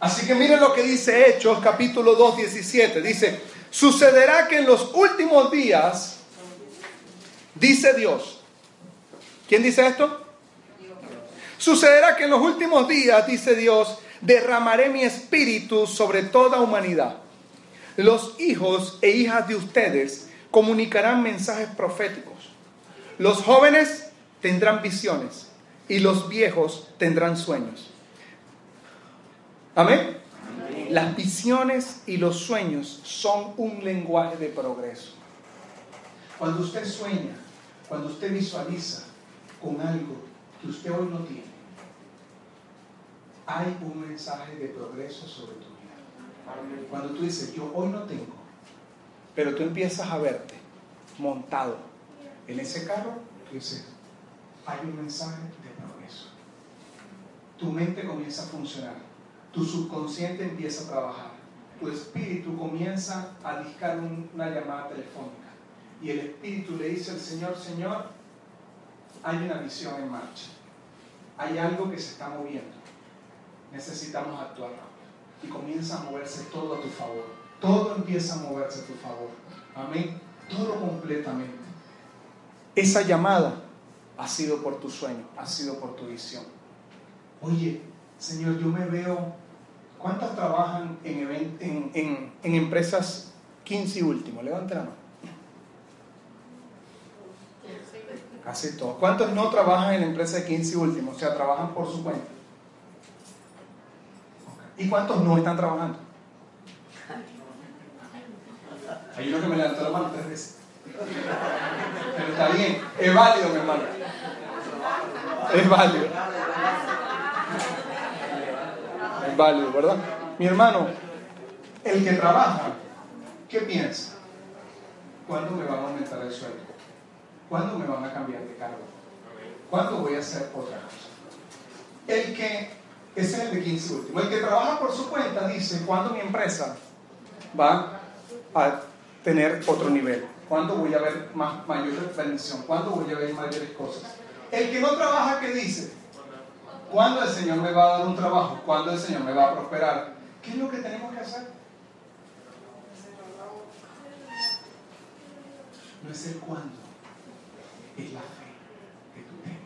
Así que miren lo que dice Hechos capítulo 2, 17. Dice, sucederá que en los últimos días, dice Dios. ¿Quién dice esto? Sucederá que en los últimos días, dice Dios, derramaré mi espíritu sobre toda humanidad. Los hijos e hijas de ustedes comunicarán mensajes proféticos. Los jóvenes tendrán visiones y los viejos tendrán sueños. Amén. Las visiones y los sueños son un lenguaje de progreso. Cuando usted sueña, cuando usted visualiza con algo que usted hoy no tiene, hay un mensaje de progreso sobre tu vida. Cuando tú dices, yo hoy no tengo, pero tú empiezas a verte montado en ese carro, tú dices, hay un mensaje de progreso. Tu mente comienza a funcionar, tu subconsciente empieza a trabajar, tu espíritu comienza a discar una llamada telefónica y el espíritu le dice al Señor, Señor, hay una visión en marcha, hay algo que se está moviendo, necesitamos actuar y comienza a moverse todo a tu favor todo empieza a moverse a tu favor. Amén. Todo completamente. Esa llamada ha sido por tu sueño, ha sido por tu visión. Oye, Señor, yo me veo. ¿Cuántas trabajan en, empresas 15 y último? Levante la mano. Casi todos. ¿Cuántos no trabajan en la empresa de 15 y último? O sea, trabajan por su cuenta. ¿Y cuántos no están trabajando? Hay uno que me levantó la mano tres veces. Pero está bien, es válido, mi hermano. Es válido. Es válido, ¿verdad? Mi hermano, el que trabaja, ¿qué piensa? ¿Cuándo me van a aumentar el sueldo? ¿Cuándo me van a cambiar de cargo? ¿Cuándo voy a hacer otra cosa? El que, ese es el de 15 último, el que trabaja por su cuenta dice, ¿cuándo mi empresa va a tener otro nivel? ¿Cuándo voy a ver más, mayor bendición? ¿Cuándo voy a ver mayores cosas? El que no trabaja, ¿qué dice? ¿Cuándo el Señor me va a dar un trabajo? ¿Cuándo el Señor me va a prosperar? ¿Qué es lo que tenemos que hacer? No es el cuándo, es la fe que tú tengas.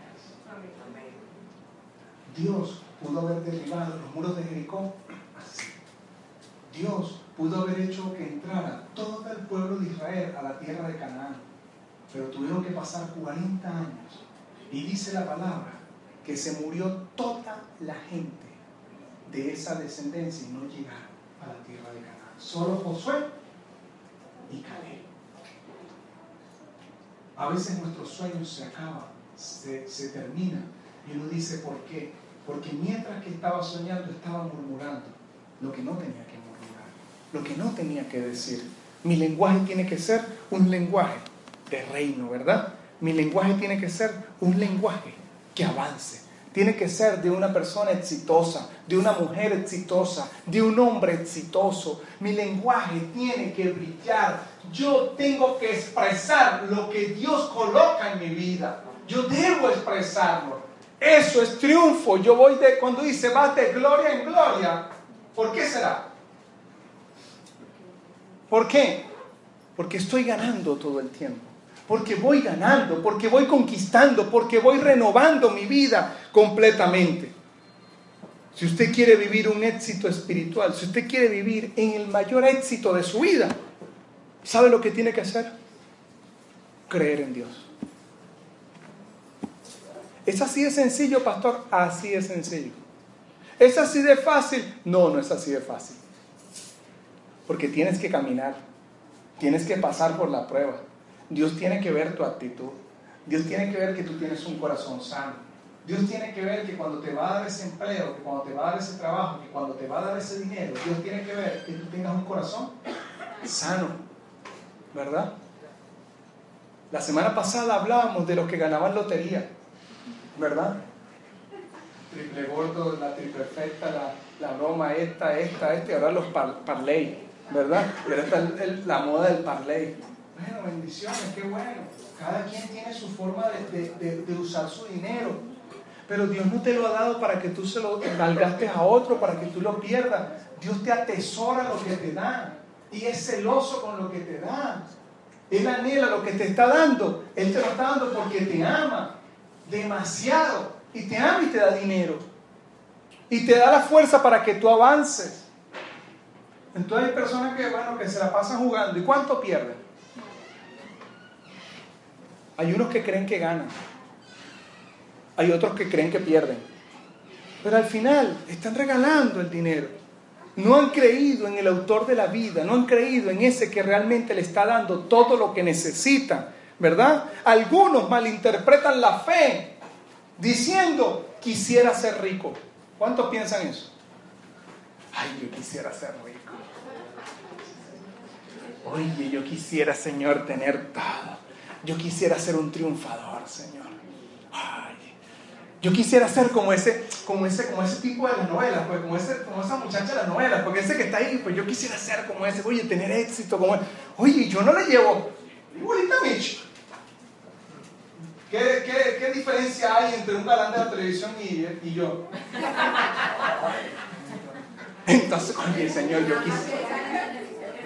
Dios pudo haber derribado los muros de Jericó así. Dios pudo haber hecho que entrara todo el pueblo de Israel a la tierra de Canaán, pero tuvieron que pasar 40 años. Y dice la palabra que se murió toda la gente de esa descendencia y no llegaron a la tierra de Canaán. Solo Josué y Caleb. A veces nuestros sueños se acaban, se, se terminan. Y uno dice, ¿por qué? Porque mientras que estaba soñando estaba murmurando lo que no tenía que murmurar. lo que no tenía que decir. Mi lenguaje tiene que ser un lenguaje de reino, ¿verdad? Mi lenguaje tiene que ser un lenguaje que avance. Tiene que ser de una persona exitosa, de una mujer exitosa, de un hombre exitoso. Mi lenguaje tiene que brillar. Yo tengo que expresar lo que Dios coloca en mi vida. Yo debo expresarlo. Eso es triunfo. Yo voy de, cuando dice, va de gloria en gloria. ¿Por qué será? ¿Por qué? Porque estoy ganando todo el tiempo. Porque voy ganando, porque voy conquistando, porque voy renovando mi vida completamente. Si usted quiere vivir un éxito espiritual, si usted quiere vivir en el mayor éxito de su vida, ¿sabe lo que tiene que hacer? Creer en Dios. ¿Es así de sencillo, pastor? Así de sencillo. ¿Es así de fácil? No, no es así de fácil. Porque tienes que caminar, tienes que pasar por la prueba. Dios tiene que ver tu actitud. Dios tiene que ver que tú tienes un corazón sano. Dios tiene que ver que cuando te va a dar ese empleo, que cuando te va a dar ese trabajo, que cuando te va a dar ese dinero, Dios tiene que ver que tú tengas un corazón sano. ¿Verdad? La semana pasada hablábamos de los que ganaban lotería. ¿Verdad? Triple gordo, la triple perfecta, la, la broma, esta, esta, esta, y ahora los par, parlay. ¿verdad? Pero esta es la moda del parlay. Bueno, bendiciones, qué bueno. Cada quien tiene su forma de, de, de, usar su dinero. Pero Dios no te lo ha dado para que tú se lo malgastes a otro, para que tú lo pierdas. Dios te atesora lo que te da y es celoso con lo que te da. Él anhela lo que te está dando. Él te lo está dando porque te ama demasiado. Y te ama y te da dinero. Y te da la fuerza para que tú avances. Entonces hay personas que, bueno, que se la pasan jugando. ¿Y cuánto pierden? Hay unos que creen que ganan. Hay otros que creen que pierden. Pero al final están regalando el dinero. No han creído en el autor de la vida, no han creído en ese que realmente le está dando todo lo que necesitan, ¿verdad? Algunos malinterpretan la fe diciendo, quisiera ser rico. ¿Cuántos piensan eso? Ay, yo quisiera ser rico. Oye, yo quisiera, Señor, tener todo. Yo quisiera ser un triunfador, Señor. Ay, yo quisiera ser como ese, como ese, como ese tipo de las novelas, pues, como, ese, como esa muchacha de las novelas, porque ese que está ahí, pues yo quisiera ser como ese, oye, tener éxito como. Oye, yo no le llevo igualita Mitch. ¿Qué, qué, ¿Qué, diferencia hay entre un galán de la televisión y, y yo? Entonces, oye, Señor, yo quisiera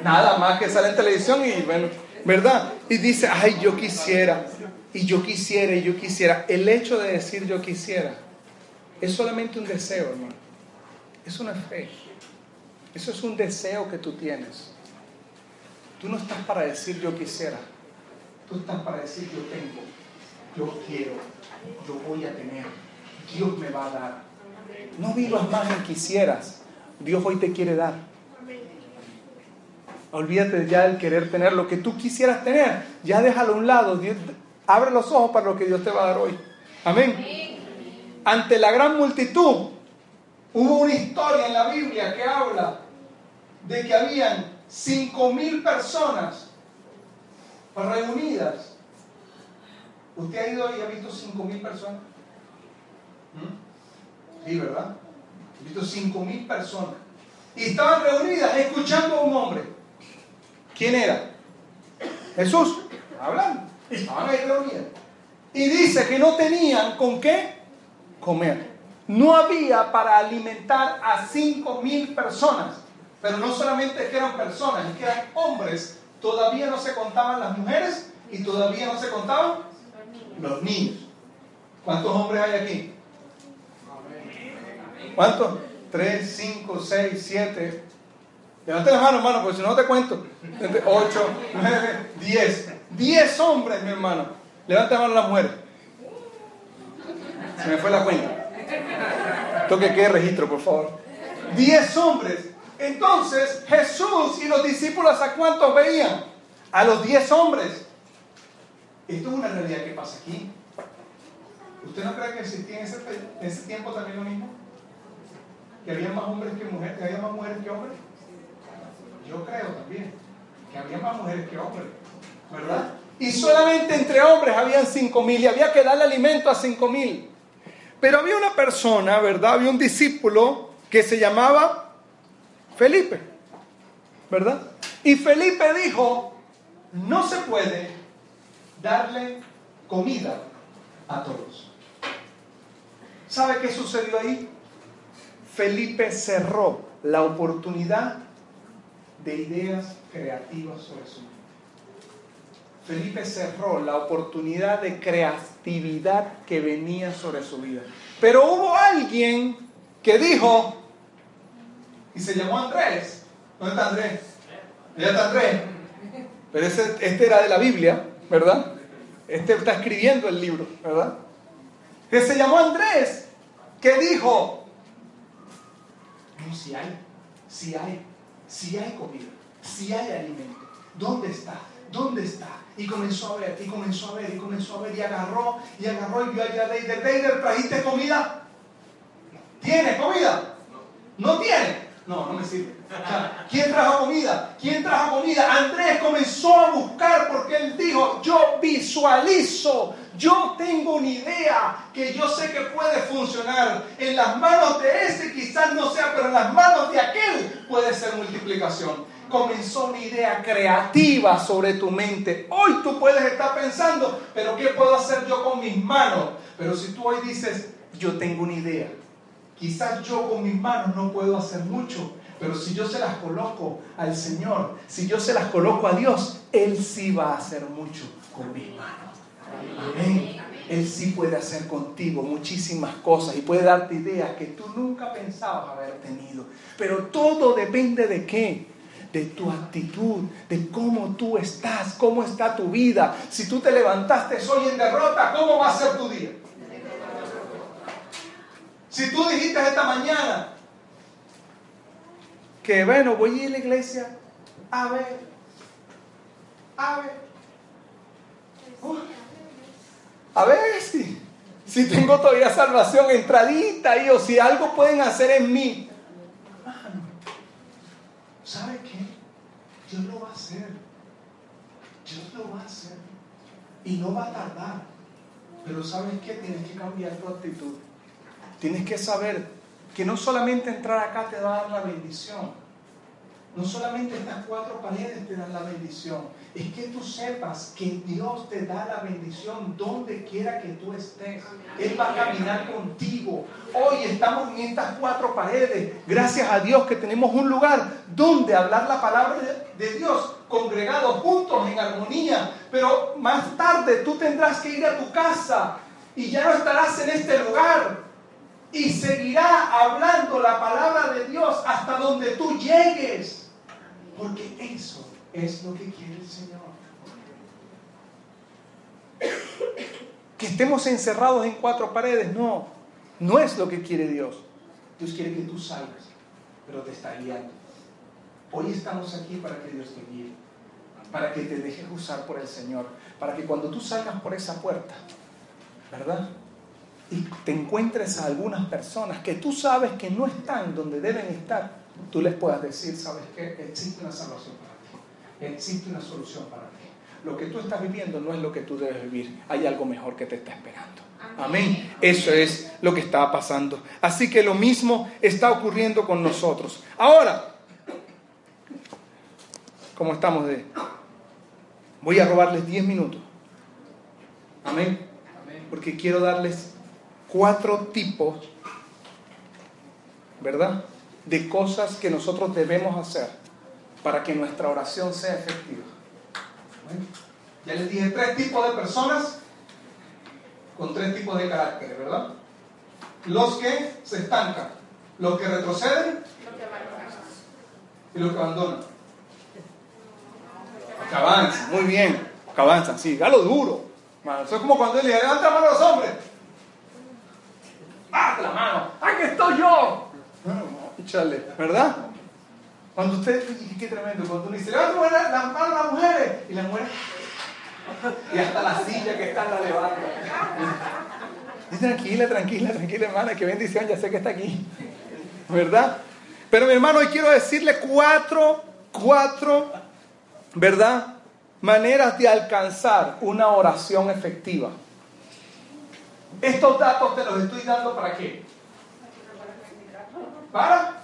nada más que sale en televisión y bueno, ¿verdad? Y dice, ay, yo quisiera, y yo quisiera, y yo quisiera. El hecho de decir yo quisiera es solamente un deseo, hermano. Es una fe. Eso es un deseo que tú tienes. Tú no estás para decir yo quisiera. Tú estás para decir yo tengo, yo quiero, yo voy a tener. Dios me va a dar. No vivas más en quisieras. Dios hoy te quiere dar. Olvídate ya del querer tener lo que tú quisieras tener. Ya déjalo a un lado. Dios, abre los ojos para lo que Dios te va a dar hoy. Amén. Ante la gran multitud, hubo una historia en la Biblia que habla de que habían cinco mil personas reunidas. ¿Usted ha ido y ha visto cinco mil personas? ¿Mm? Sí, ¿verdad? Ha visto cinco mil personas. Y estaban reunidas escuchando a un hombre. ¿Quién era? Jesús. Hablando. Estaban ahí reunidos. Y dice que no tenían con qué comer. No había para alimentar a cinco mil personas. Pero no solamente que eran personas, es que eran hombres. Todavía no se contaban las mujeres y todavía no se contaban los niños. ¿Cuántos hombres hay aquí? ¿Cuántos? Tres, cinco, seis, siete, Levante la mano, hermano, porque si no te cuento. 8, 9, 10. 10 hombres, mi hermano. Levante la mano las mujeres. Se me fue la cuenta. Toque que registro, por favor. 10 hombres. Entonces, Jesús y los discípulos, ¿a cuántos veían? A los 10 hombres. Esto es una realidad que pasa aquí. ¿Usted no cree que existía en ese, tiempo también lo mismo? Que había más hombres que mujeres, que había más mujeres que hombres. Yo creo también que había más mujeres que hombres, ¿verdad? Y solamente entre hombres habían cinco mil y había que darle alimento a cinco mil. Pero había una persona, ¿verdad? Había un discípulo que se llamaba Felipe, ¿verdad? Y Felipe dijo, no se puede darle comida a todos. ¿Sabe qué sucedió ahí? Felipe cerró la oportunidad de ideas creativas sobre su vida. Felipe cerró la oportunidad de creatividad que venía sobre su vida. Pero hubo alguien que dijo, y se llamó Andrés. ¿Dónde está Andrés? ¿Ya está Andrés? Pero este era de la Biblia, ¿verdad? Este está escribiendo el libro, ¿verdad? Que se llamó Andrés, que dijo, no, si hay, si hay, si hay comida, si hay alimento. ¿Dónde está? ¿Dónde está? Y comenzó a ver, y comenzó a ver, y comenzó a ver, y agarró, y agarró, y vio allá a Leider, Leider, ¿trajiste comida? ¿Tiene comida? No tiene. No, no me sirve. ¿Quién trajo comida? ¿Quién trajo comida? Andrés comenzó a buscar porque él dijo, yo visualizo, yo tengo una idea que yo sé que puede funcionar. En las manos de ese quizás no sea, pero en las manos de aquel puede ser multiplicación. Comenzó una idea creativa sobre tu mente. Hoy tú puedes estar pensando, pero ¿qué puedo hacer yo con mis manos? Pero si tú hoy dices, yo tengo una idea, Quizás yo con mis manos no puedo hacer mucho, pero si yo se las coloco al Señor, si yo se las coloco a Dios, Él sí va a hacer mucho con mis manos. Amén. Él sí puede hacer contigo muchísimas cosas y puede darte ideas que tú nunca pensabas haber tenido. Pero todo depende de qué? De tu actitud, de cómo tú estás, cómo está tu vida. Si tú te levantaste hoy en derrota, ¿cómo va a ser tu día? Si tú dijiste esta mañana que, bueno, voy a ir a la iglesia a ver, a ver, a ver si, si tengo todavía salvación entradita ahí o si algo pueden hacer en mí. Hermano, ¿sabe qué? Dios lo va a hacer. Dios lo va a hacer. Y no va a tardar. Pero ¿sabes qué? Tienes que cambiar tu actitud. Tienes que saber que no solamente entrar acá te va a dar la bendición, no solamente estas cuatro paredes te dan la bendición, es que tú sepas que Dios te da la bendición donde quiera que tú estés. Él va a caminar contigo. Hoy estamos en estas cuatro paredes. Gracias a Dios que tenemos un lugar donde hablar la palabra de Dios, congregados juntos en armonía. Pero más tarde tú tendrás que ir a tu casa y ya no estarás en este lugar y seguirá hablando la palabra de Dios hasta donde tú llegues. Porque eso es lo que quiere el Señor. Que estemos encerrados en cuatro paredes, no. No es lo que quiere Dios. Dios quiere que tú salgas, pero te está guiando. Hoy estamos aquí para que Dios te guíe, para que te dejes usar por el Señor, para que cuando tú salgas por esa puerta, ¿verdad? Y te encuentres a algunas personas que tú sabes que no están donde deben estar, tú les puedas decir, ¿sabes qué? Existe una salvación para ti, existe una solución para ti. Lo que tú estás viviendo no es lo que tú debes vivir, hay algo mejor que te está esperando. Amén. Eso es lo que está pasando. Así que lo mismo está ocurriendo con nosotros. Ahora, ¿cómo estamos de? Voy a robarles 10 minutos. Amén. Porque quiero darles cuatro tipos, ¿verdad? De cosas que nosotros debemos hacer para que nuestra oración sea efectiva. ya les dije tres tipos de personas con tres tipos de carácter, ¿verdad? Los que se estancan, los que retroceden y los que abandonan. que avanzan, muy bien, que avanzan, sí, lo duro. Eso es como cuando él le levanta mano a los hombres. ¡Ah, la mano! ¡Aquí estoy yo! ¿verdad? Cuando usted, qué tremendo, cuando uno dice, levanta la mano a las mujeres, y las mujeres, y hasta la silla que está la levanta. tranquila, tranquila, tranquila, hermana, qué bendición, ya sé que está aquí. ¿Verdad? Pero mi hermano, hoy quiero decirle cuatro cuatro, ¿verdad? Maneras de alcanzar una oración efectiva. Estos datos te los estoy dando para qué? Para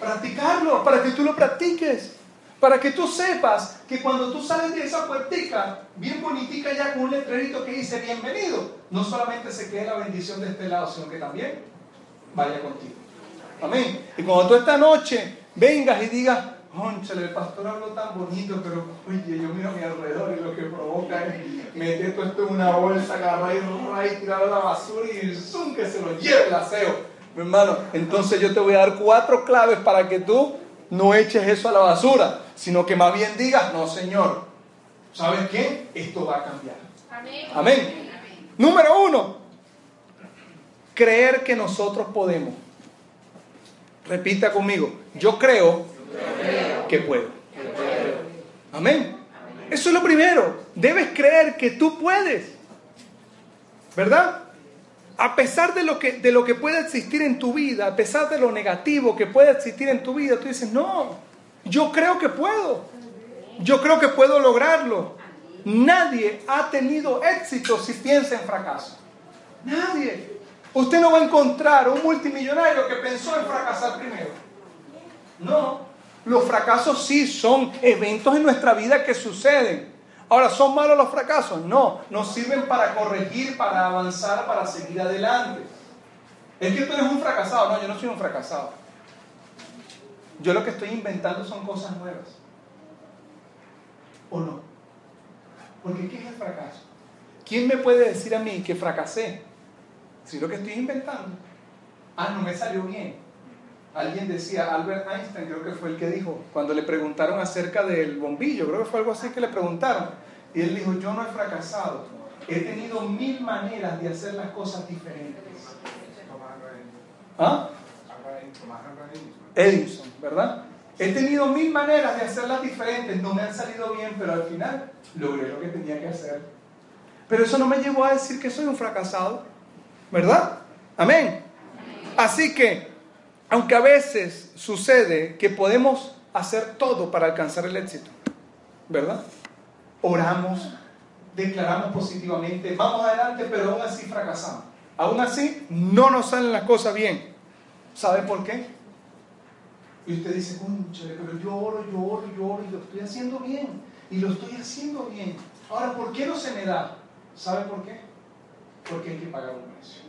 practicarlo, para que tú lo practiques. Para que tú sepas que cuando tú sales de esa puertica, bien bonitica ya con un letrerito que dice bienvenido, no solamente se quede la bendición de este lado, sino que también vaya contigo. Amén. Y cuando tú esta noche vengas y digas, Conchale, el pastor habló tan bonito, pero oye, yo miro a mi alrededor y lo que provoca es meter todo esto en una bolsa, agarrar y tirar a la basura y zoom, que se lo lleve el aseo. Mi hermano, entonces yo te voy a dar cuatro claves para que tú no eches eso a la basura, sino que más bien digas, no, Señor, ¿sabes qué? Esto va a cambiar. Amén. Amén. Número uno, creer que nosotros podemos. Repita conmigo, yo creo que puedo. Amén. Eso es lo primero. Debes creer que tú puedes. ¿Verdad? A pesar de lo, que, de lo que pueda existir en tu vida, a pesar de lo negativo que pueda existir en tu vida, tú dices, no, yo creo que puedo. Yo creo que puedo lograrlo. Nadie ha tenido éxito si piensa en fracaso. Nadie. Usted no va a encontrar un multimillonario que pensó en fracasar primero. No, los fracasos sí son eventos en nuestra vida que suceden. Ahora, ¿son malos los fracasos? No, nos sirven para corregir, para avanzar, para seguir adelante. Es que tú eres un fracasado. No, yo no soy un fracasado. Yo lo que estoy inventando son cosas nuevas. ¿O no? Porque ¿qué es el fracaso? ¿Quién me puede decir a mí que fracasé? Si lo que estoy inventando. Ah, no me salió bien. Alguien decía, Albert Einstein creo que fue el que dijo, cuando le preguntaron acerca del bombillo, creo que fue algo así que le preguntaron, y él dijo, yo no he fracasado, he tenido mil maneras de hacer las cosas diferentes. ¿Ah? Edison, ¿verdad? He tenido mil maneras de hacerlas diferentes, no me han salido bien, pero al final logré lo que tenía que hacer. Pero eso no me llevó a decir que soy un fracasado, ¿verdad? Amén. Así que aunque a veces sucede que podemos hacer todo para alcanzar el éxito, ¿verdad? Oramos, declaramos positivamente, vamos adelante, pero aún así fracasamos. Aún así no nos salen las cosas bien. ¿Sabe por qué? Y usted dice, pero yo oro, yo oro, yo oro y lo estoy haciendo bien. Y lo estoy haciendo bien. Ahora, ¿por qué no se me da? ¿Sabe por qué? Porque hay que pagar un precio.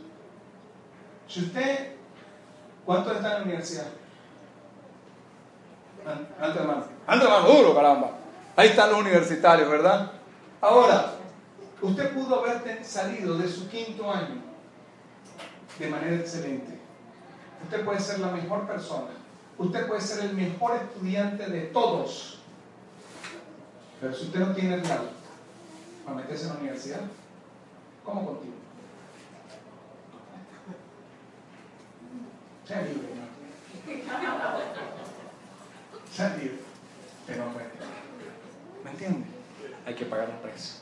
Si usted ¿Cuántos están en la universidad? Antes hermano. Antes hermano, duro, caramba. Ahí están los universitarios, ¿verdad? Ahora, usted pudo haber salido de su quinto año de manera excelente. Usted puede ser la mejor persona. Usted puede ser el mejor estudiante de todos. Pero si usted no tiene el para meterse en la universidad, ¿cómo contigo? Sea libre, Sea libre. Pero no ¿Me entiendes? Hay que pagar un precio.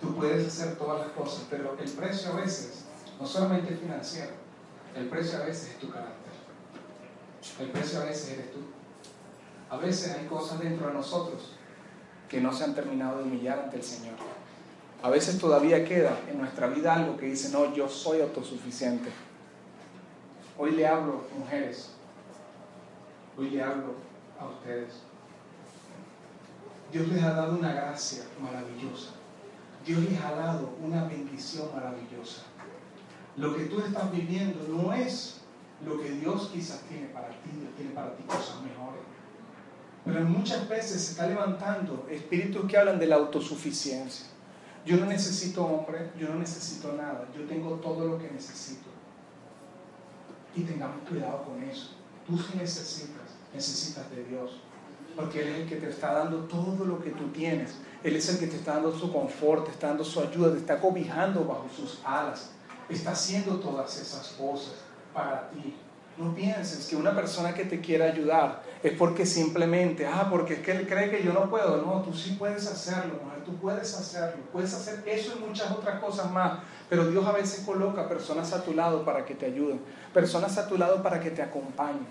Tú puedes hacer todas las cosas, pero el precio a veces, no solamente financiero, el precio a veces es tu carácter. El precio a veces eres tú. A veces hay cosas dentro de nosotros que no se han terminado de humillar ante el Señor. A veces todavía queda en nuestra vida algo que dice, no, yo soy autosuficiente. Hoy le hablo, mujeres, hoy le hablo a ustedes. Dios les ha dado una gracia maravillosa. Dios les ha dado una bendición maravillosa. Lo que tú estás viviendo no es lo que Dios quizás tiene para ti, Dios tiene para ti cosas mejores. Pero muchas veces se está levantando espíritus que hablan de la autosuficiencia. Yo no necesito hombre, yo no necesito nada, yo tengo todo lo que necesito. Y tengamos cuidado con eso. Tú sí necesitas, necesitas de Dios. Porque Él es el que te está dando todo lo que tú tienes. Él es el que te está dando su confort, te está dando su ayuda, te está cobijando bajo sus alas. Está haciendo todas esas cosas para ti. No pienses que una persona que te quiera ayudar es porque simplemente, ah, porque es que él cree que yo no puedo. No, tú sí puedes hacerlo, mujer, tú puedes hacerlo. Puedes hacer eso y muchas otras cosas más. Pero Dios a veces coloca personas a tu lado para que te ayuden, personas a tu lado para que te acompañen,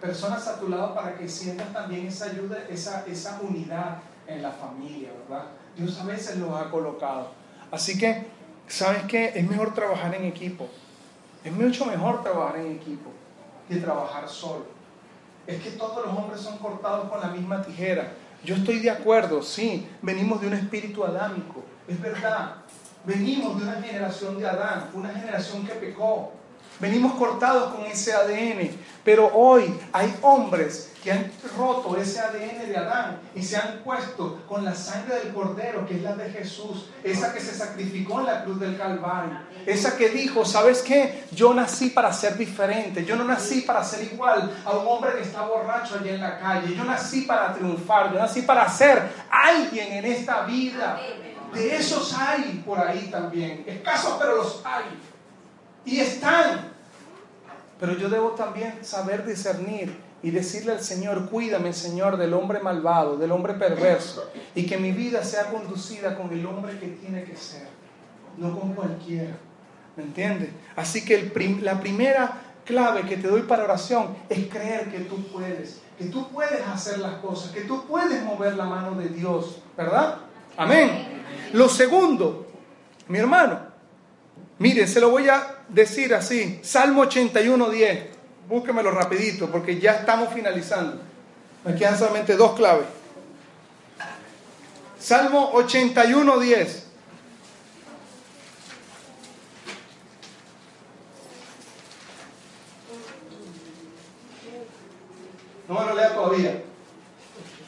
personas a tu lado para que sientas también esa ayuda, esa, esa unidad en la familia, ¿verdad? Dios a veces los ha colocado. Así que, ¿sabes qué? Es mejor trabajar en equipo. Es mucho mejor trabajar en equipo que trabajar solo. Es que todos los hombres son cortados con la misma tijera. Yo estoy de acuerdo, sí, venimos de un espíritu adámico, es verdad. Venimos de una generación de Adán, una generación que pecó. Venimos cortados con ese ADN, pero hoy hay hombres que han roto ese ADN de Adán y se han puesto con la sangre del Cordero, que es la de Jesús, esa que se sacrificó en la cruz del Calvario, esa que dijo, ¿sabes qué? Yo nací para ser diferente, yo no nací para ser igual a un hombre que está borracho allá en la calle, yo nací para triunfar, yo nací para ser alguien en esta vida. De esos hay por ahí también, escasos pero los hay. Y están. Pero yo debo también saber discernir y decirle al Señor, cuídame Señor del hombre malvado, del hombre perverso, y que mi vida sea conducida con el hombre que tiene que ser, no con cualquiera. ¿Me entiendes? Así que la primera clave que te doy para oración es creer que tú puedes, que tú puedes hacer las cosas, que tú puedes mover la mano de Dios, ¿verdad? Amén. Lo segundo, mi hermano, Mire, se lo voy a decir así. Salmo 81, 10. Búsquemelo rapidito porque ya estamos finalizando. Me quedan solamente dos claves. Salmo 81, 10. No me lo lea todavía.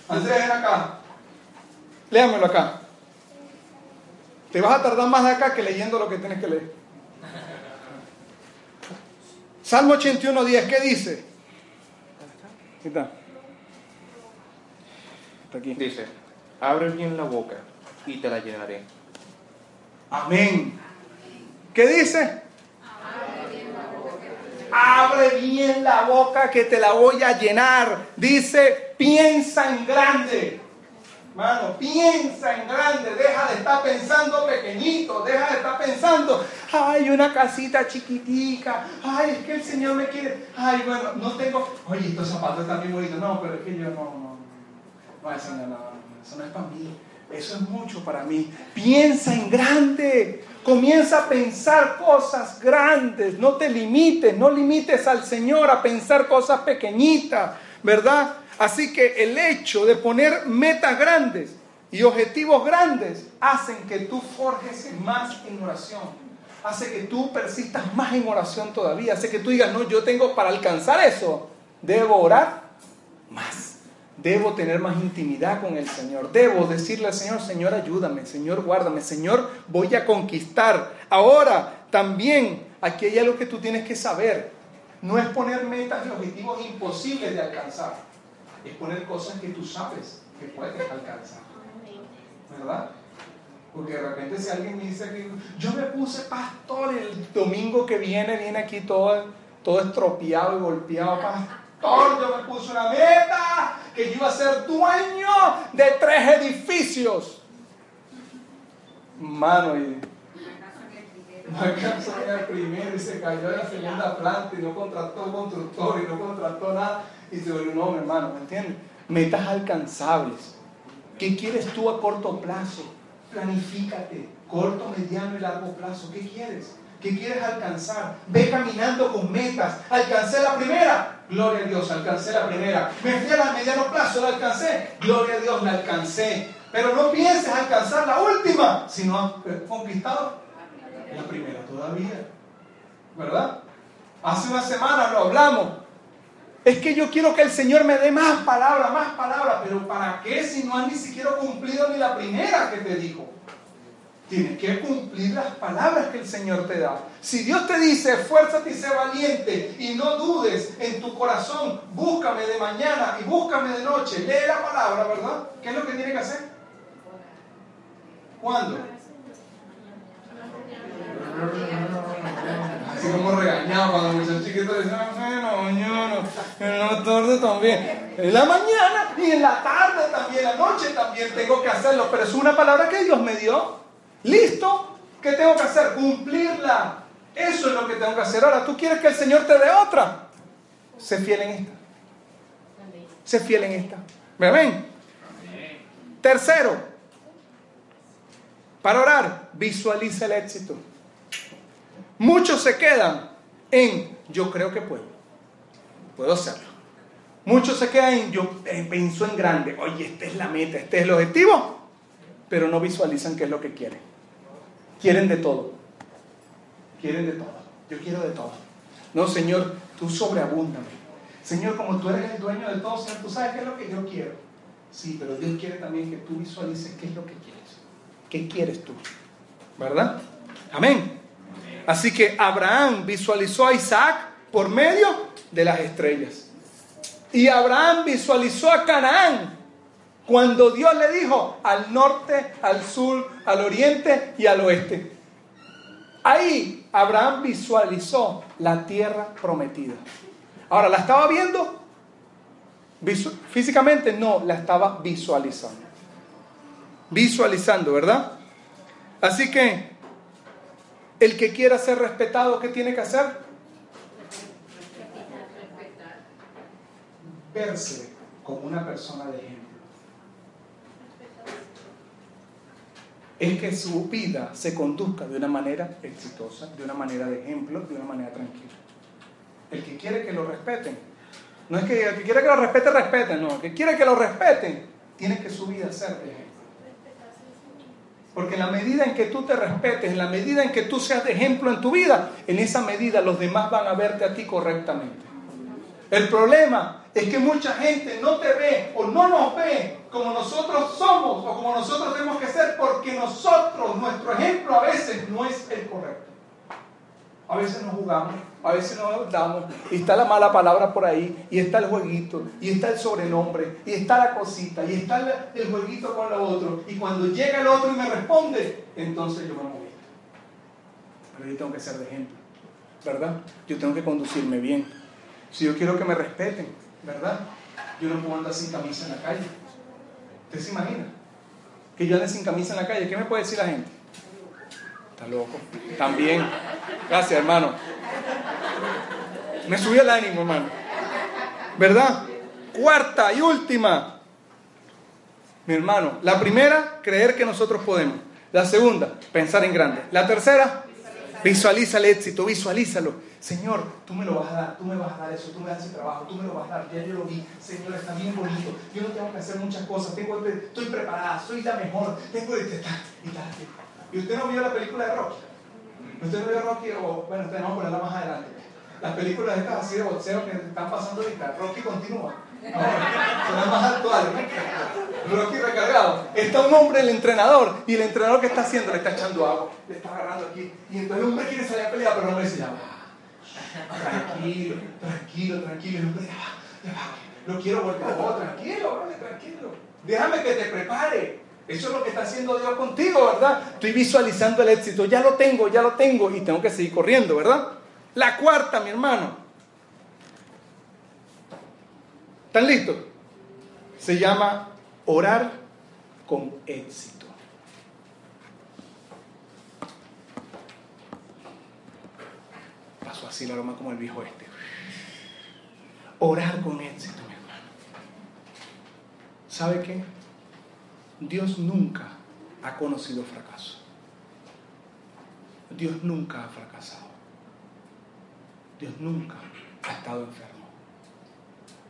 Andrés, ven acá. Léamelo acá. Te vas a tardar más acá que leyendo lo que tienes que leer. Salmo 81, 10, ¿qué dice? Aquí está. Está aquí. Dice, abre bien la boca y te la llenaré. Amén. ¿Qué dice? Abre bien la boca que te la voy a llenar. Dice, piensa en grande. Hermano, piensa en grande, deja de estar pensando pequeñito, deja de estar pensando, ay, una casita chiquitica, ay, es que el Señor me quiere, ay, bueno, no tengo, oye, estos zapatos están bien bonitos, no, pero es que yo no, no, no, eso no, no, eso no es para mí, eso es mucho para mí. Piensa en grande, comienza a pensar cosas grandes, no te limites, no limites al Señor a pensar cosas pequeñitas, ¿verdad? Así que el hecho de poner metas grandes y objetivos grandes hacen que tú forjes más en oración. Hace que tú persistas más en oración todavía. Hace que tú digas, no, yo tengo para alcanzar eso. Debo orar más. Debo tener más intimidad con el Señor. Debo decirle al Señor, Señor, ayúdame. Señor, guárdame. Señor, voy a conquistar. Ahora, también, aquí hay algo que tú tienes que saber. No es poner metas y objetivos imposibles de alcanzar es poner cosas que tú sabes que puedes alcanzar. ¿Verdad? Porque de repente si alguien me dice que yo me puse pastor el domingo que viene, viene aquí todo, todo estropeado y golpeado, pastor, yo me puse una meta que yo iba a ser dueño de tres edificios. Mano, y no alcanzó en el primero y se cayó en la segunda planta y no contrató constructor y no contrató nada y se volvió un hombre, hermano, ¿me entiendes? Metas alcanzables. ¿Qué quieres tú a corto plazo? Planifícate, corto, mediano y largo plazo. ¿Qué quieres? ¿Qué quieres alcanzar? Ve caminando con metas. Alcancé la primera, gloria a Dios, alcancé la primera. Me fui a la mediano plazo, la alcancé, gloria a Dios, la alcancé. Pero no pienses alcanzar la última, sino has conquistado la primera todavía. ¿Verdad? Hace una semana lo hablamos. Es que yo quiero que el Señor me dé más palabras, más palabras. Pero ¿para qué si no han ni siquiera cumplido ni la primera que te dijo? Tienes que cumplir las palabras que el Señor te da. Si Dios te dice, esfuérzate y sé valiente y no dudes en tu corazón, búscame de mañana y búscame de noche, lee la palabra, ¿verdad? ¿Qué es lo que tiene que hacer? ¿Cuándo? Así como regañado cuando los chiquitos dicen, bueno, mañana, en la tarde también. En la mañana y en la tarde también, en la noche también tengo que hacerlo. Pero es una palabra que Dios me dio. Listo. ¿Qué tengo que hacer? Cumplirla. Eso es lo que tengo que hacer. Ahora, ¿tú quieres que el Señor te dé otra? Sé fiel en esta. Sé fiel en esta. ¿Me ven? Tercero, para orar, visualiza el éxito. Muchos se quedan en yo creo que puedo. Puedo hacerlo. Muchos se quedan en yo eh, pienso en grande. Oye, esta es la meta, este es el objetivo. Pero no visualizan qué es lo que quieren. Quieren de todo. Quieren de todo. Yo quiero de todo. No, Señor, tú sobreabúndame. Señor, como tú eres el dueño de todo, Señor, tú sabes qué es lo que yo quiero. Sí, pero Dios quiere también que tú visualices qué es lo que quieres. ¿Qué quieres tú? ¿Verdad? Amén. Así que Abraham visualizó a Isaac por medio de las estrellas. Y Abraham visualizó a Canaán cuando Dios le dijo al norte, al sur, al oriente y al oeste. Ahí Abraham visualizó la tierra prometida. Ahora, ¿la estaba viendo? Físicamente no, la estaba visualizando. Visualizando, ¿verdad? Así que el que quiera ser respetado, ¿qué tiene que hacer? Verse como una persona de ejemplo. Es que su vida se conduzca de una manera exitosa, de una manera de ejemplo, de una manera tranquila. El que quiere que lo respeten, no es que el que quiere que lo respete, respete, no. El que quiere que lo respeten, tiene que su vida ser de ejemplo. Porque en la medida en que tú te respetes, en la medida en que tú seas de ejemplo en tu vida, en esa medida los demás van a verte a ti correctamente. El problema es que mucha gente no te ve o no nos ve como nosotros somos o como nosotros tenemos que ser porque nosotros, nuestro ejemplo a veces no es el correcto. A veces nos jugamos, a veces nos damos, y está la mala palabra por ahí, y está el jueguito, y está el sobrenombre, y está la cosita, y está el jueguito con lo otro. Y cuando llega el otro y me responde, entonces yo me moví. Pero yo tengo que ser de ejemplo, ¿verdad? Yo tengo que conducirme bien. Si yo quiero que me respeten, ¿verdad? Yo no puedo andar sin camisa en la calle. ¿Usted se imagina? Que yo ande sin camisa en la calle, ¿qué me puede decir la gente? Está loco. También. Gracias, hermano. Me subió el ánimo, hermano. ¿Verdad? Cuarta y última. Mi hermano, la primera, creer que nosotros podemos. La segunda, pensar en grande. La tercera, visualiza el éxito, visualízalo. Señor, tú me lo vas a dar, tú me vas a dar eso, tú me das ese trabajo, tú me lo vas a dar, ya yo lo vi, Señor, está bien bonito, yo no tengo que hacer muchas cosas, tengo, estoy preparada, soy la mejor, tengo tal. ¿Y usted no vio la película de Rocky? ¿Usted no vio Rocky? O, bueno, usted no va a ponerla más adelante. Las películas estas así de boxeo que están pasando ahorita. Rocky continúa. Son las más actuales. Rocky recargado. Está un hombre, el entrenador, y el entrenador que está haciendo le está echando agua, le está agarrando aquí. Y entonces el hombre quiere salir a pelear, pero el hombre dice, ya Tranquilo, tranquilo, tranquilo. El hombre, ya va, ya va. Lo quiero volver. Oh, tranquilo, vale, tranquilo. Déjame que te prepare. Eso es lo que está haciendo Dios contigo, ¿verdad? Estoy visualizando el éxito, ya lo tengo, ya lo tengo y tengo que seguir corriendo, ¿verdad? La cuarta, mi hermano. ¿Están listos? Se llama orar con éxito. Pasó así la aroma como el viejo este. Orar con éxito, mi hermano. ¿Sabe qué? Dios nunca ha conocido fracaso. Dios nunca ha fracasado. Dios nunca ha estado enfermo.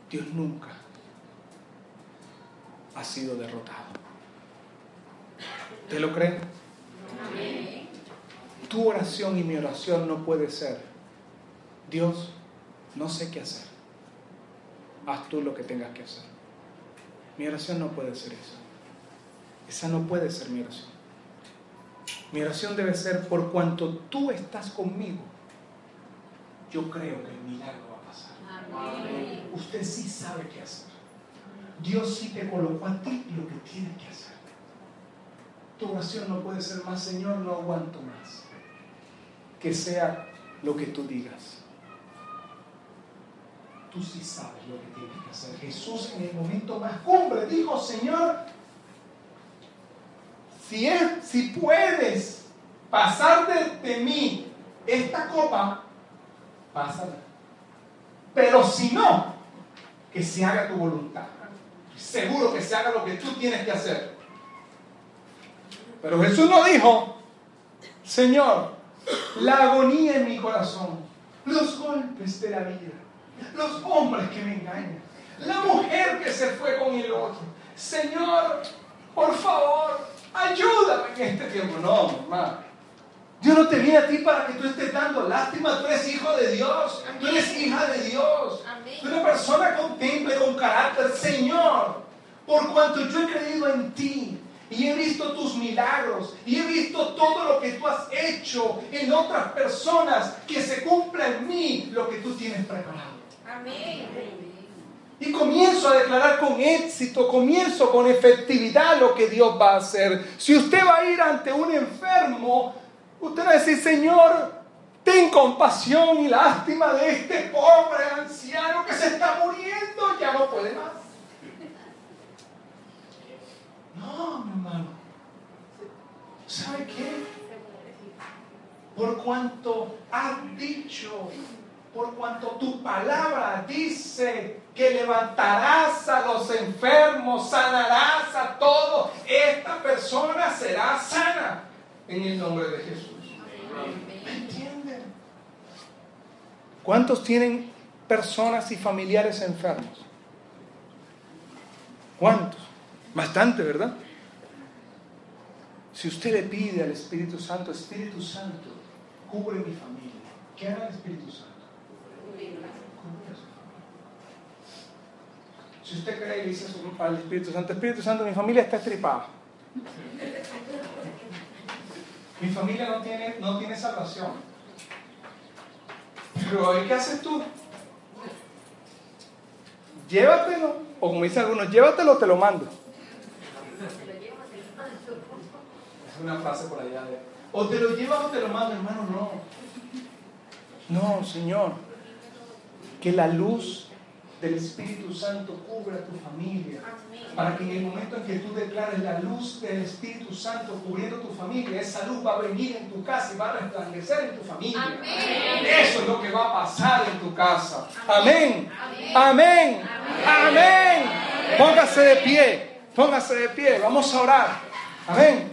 Dios nunca ha sido derrotado. ¿Te lo creen? Tu oración y mi oración no puede ser, Dios, no sé qué hacer. Haz tú lo que tengas que hacer. Mi oración no puede ser eso. Esa no puede ser mi oración. Mi oración debe ser por cuanto tú estás conmigo. Yo creo que el milagro va a pasar. Usted sí sabe qué hacer. Dios sí te colocó a ti lo que tienes que hacer. Tu oración no puede ser más, Señor, no aguanto más. Que sea lo que tú digas. Tú sí sabes lo que tienes que hacer. Jesús en el momento más cumbre dijo, Señor, si, es, si puedes pasar de, mí esta copa, pásala. Pero si no, que se haga tu voluntad. Seguro que se haga lo que tú tienes que hacer. Pero Jesús no dijo, Señor, la agonía en mi corazón, los golpes de la vida, los hombres que me engañan, la mujer que se fue con el otro. Señor, por favor, ayúdame en este tiempo. No, mamá. Dios no te viene a ti para que tú estés dando lástima. Tú eres hijo de Dios. Tú eres hija de Dios. Tú eres una persona con temple, con carácter. Señor, por cuanto yo he creído en ti y he visto tus milagros y he visto todo lo que tú has hecho en otras personas, que se cumpla en mí lo que tú tienes preparado. Amén. Y comienzo a declarar con éxito, comienzo con efectividad lo que Dios va a hacer. Si usted va a ir ante un enfermo, usted va a decir, Señor, ten compasión y lástima de este pobre anciano que se está muriendo, ya no puede más. No, mi hermano. ¿Sabe qué? Por cuanto has dicho por cuanto tu palabra dice que levantarás a los enfermos, sanarás a todos, esta persona será sana en el nombre de Jesús. ¿Me entienden? ¿Cuántos tienen personas y familiares enfermos? ¿Cuántos? Bastante, ¿verdad? Si usted le pide al Espíritu Santo, Espíritu Santo, cubre mi familia, ¿qué hará el Espíritu Santo? Si usted cree y dice al Espíritu Santo, Espíritu Santo, mi familia está estripada. Mi familia no tiene, no tiene salvación. Pero ¿qué haces tú? Llévatelo, o como dicen algunos, llévatelo, te lo mando. Es una frase por allá de, o te lo llevas o te lo mando, hermano, no. No, Señor, que la luz del Espíritu Santo cubra tu familia. Para que en el momento en que tú declares la luz del Espíritu Santo cubriendo tu familia, esa luz va a venir en tu casa y va a resplandecer en tu familia. Eso es lo que va a pasar en tu casa. Amén. Amén. Amén. Póngase de pie. Póngase de pie. Vamos a orar. Amén.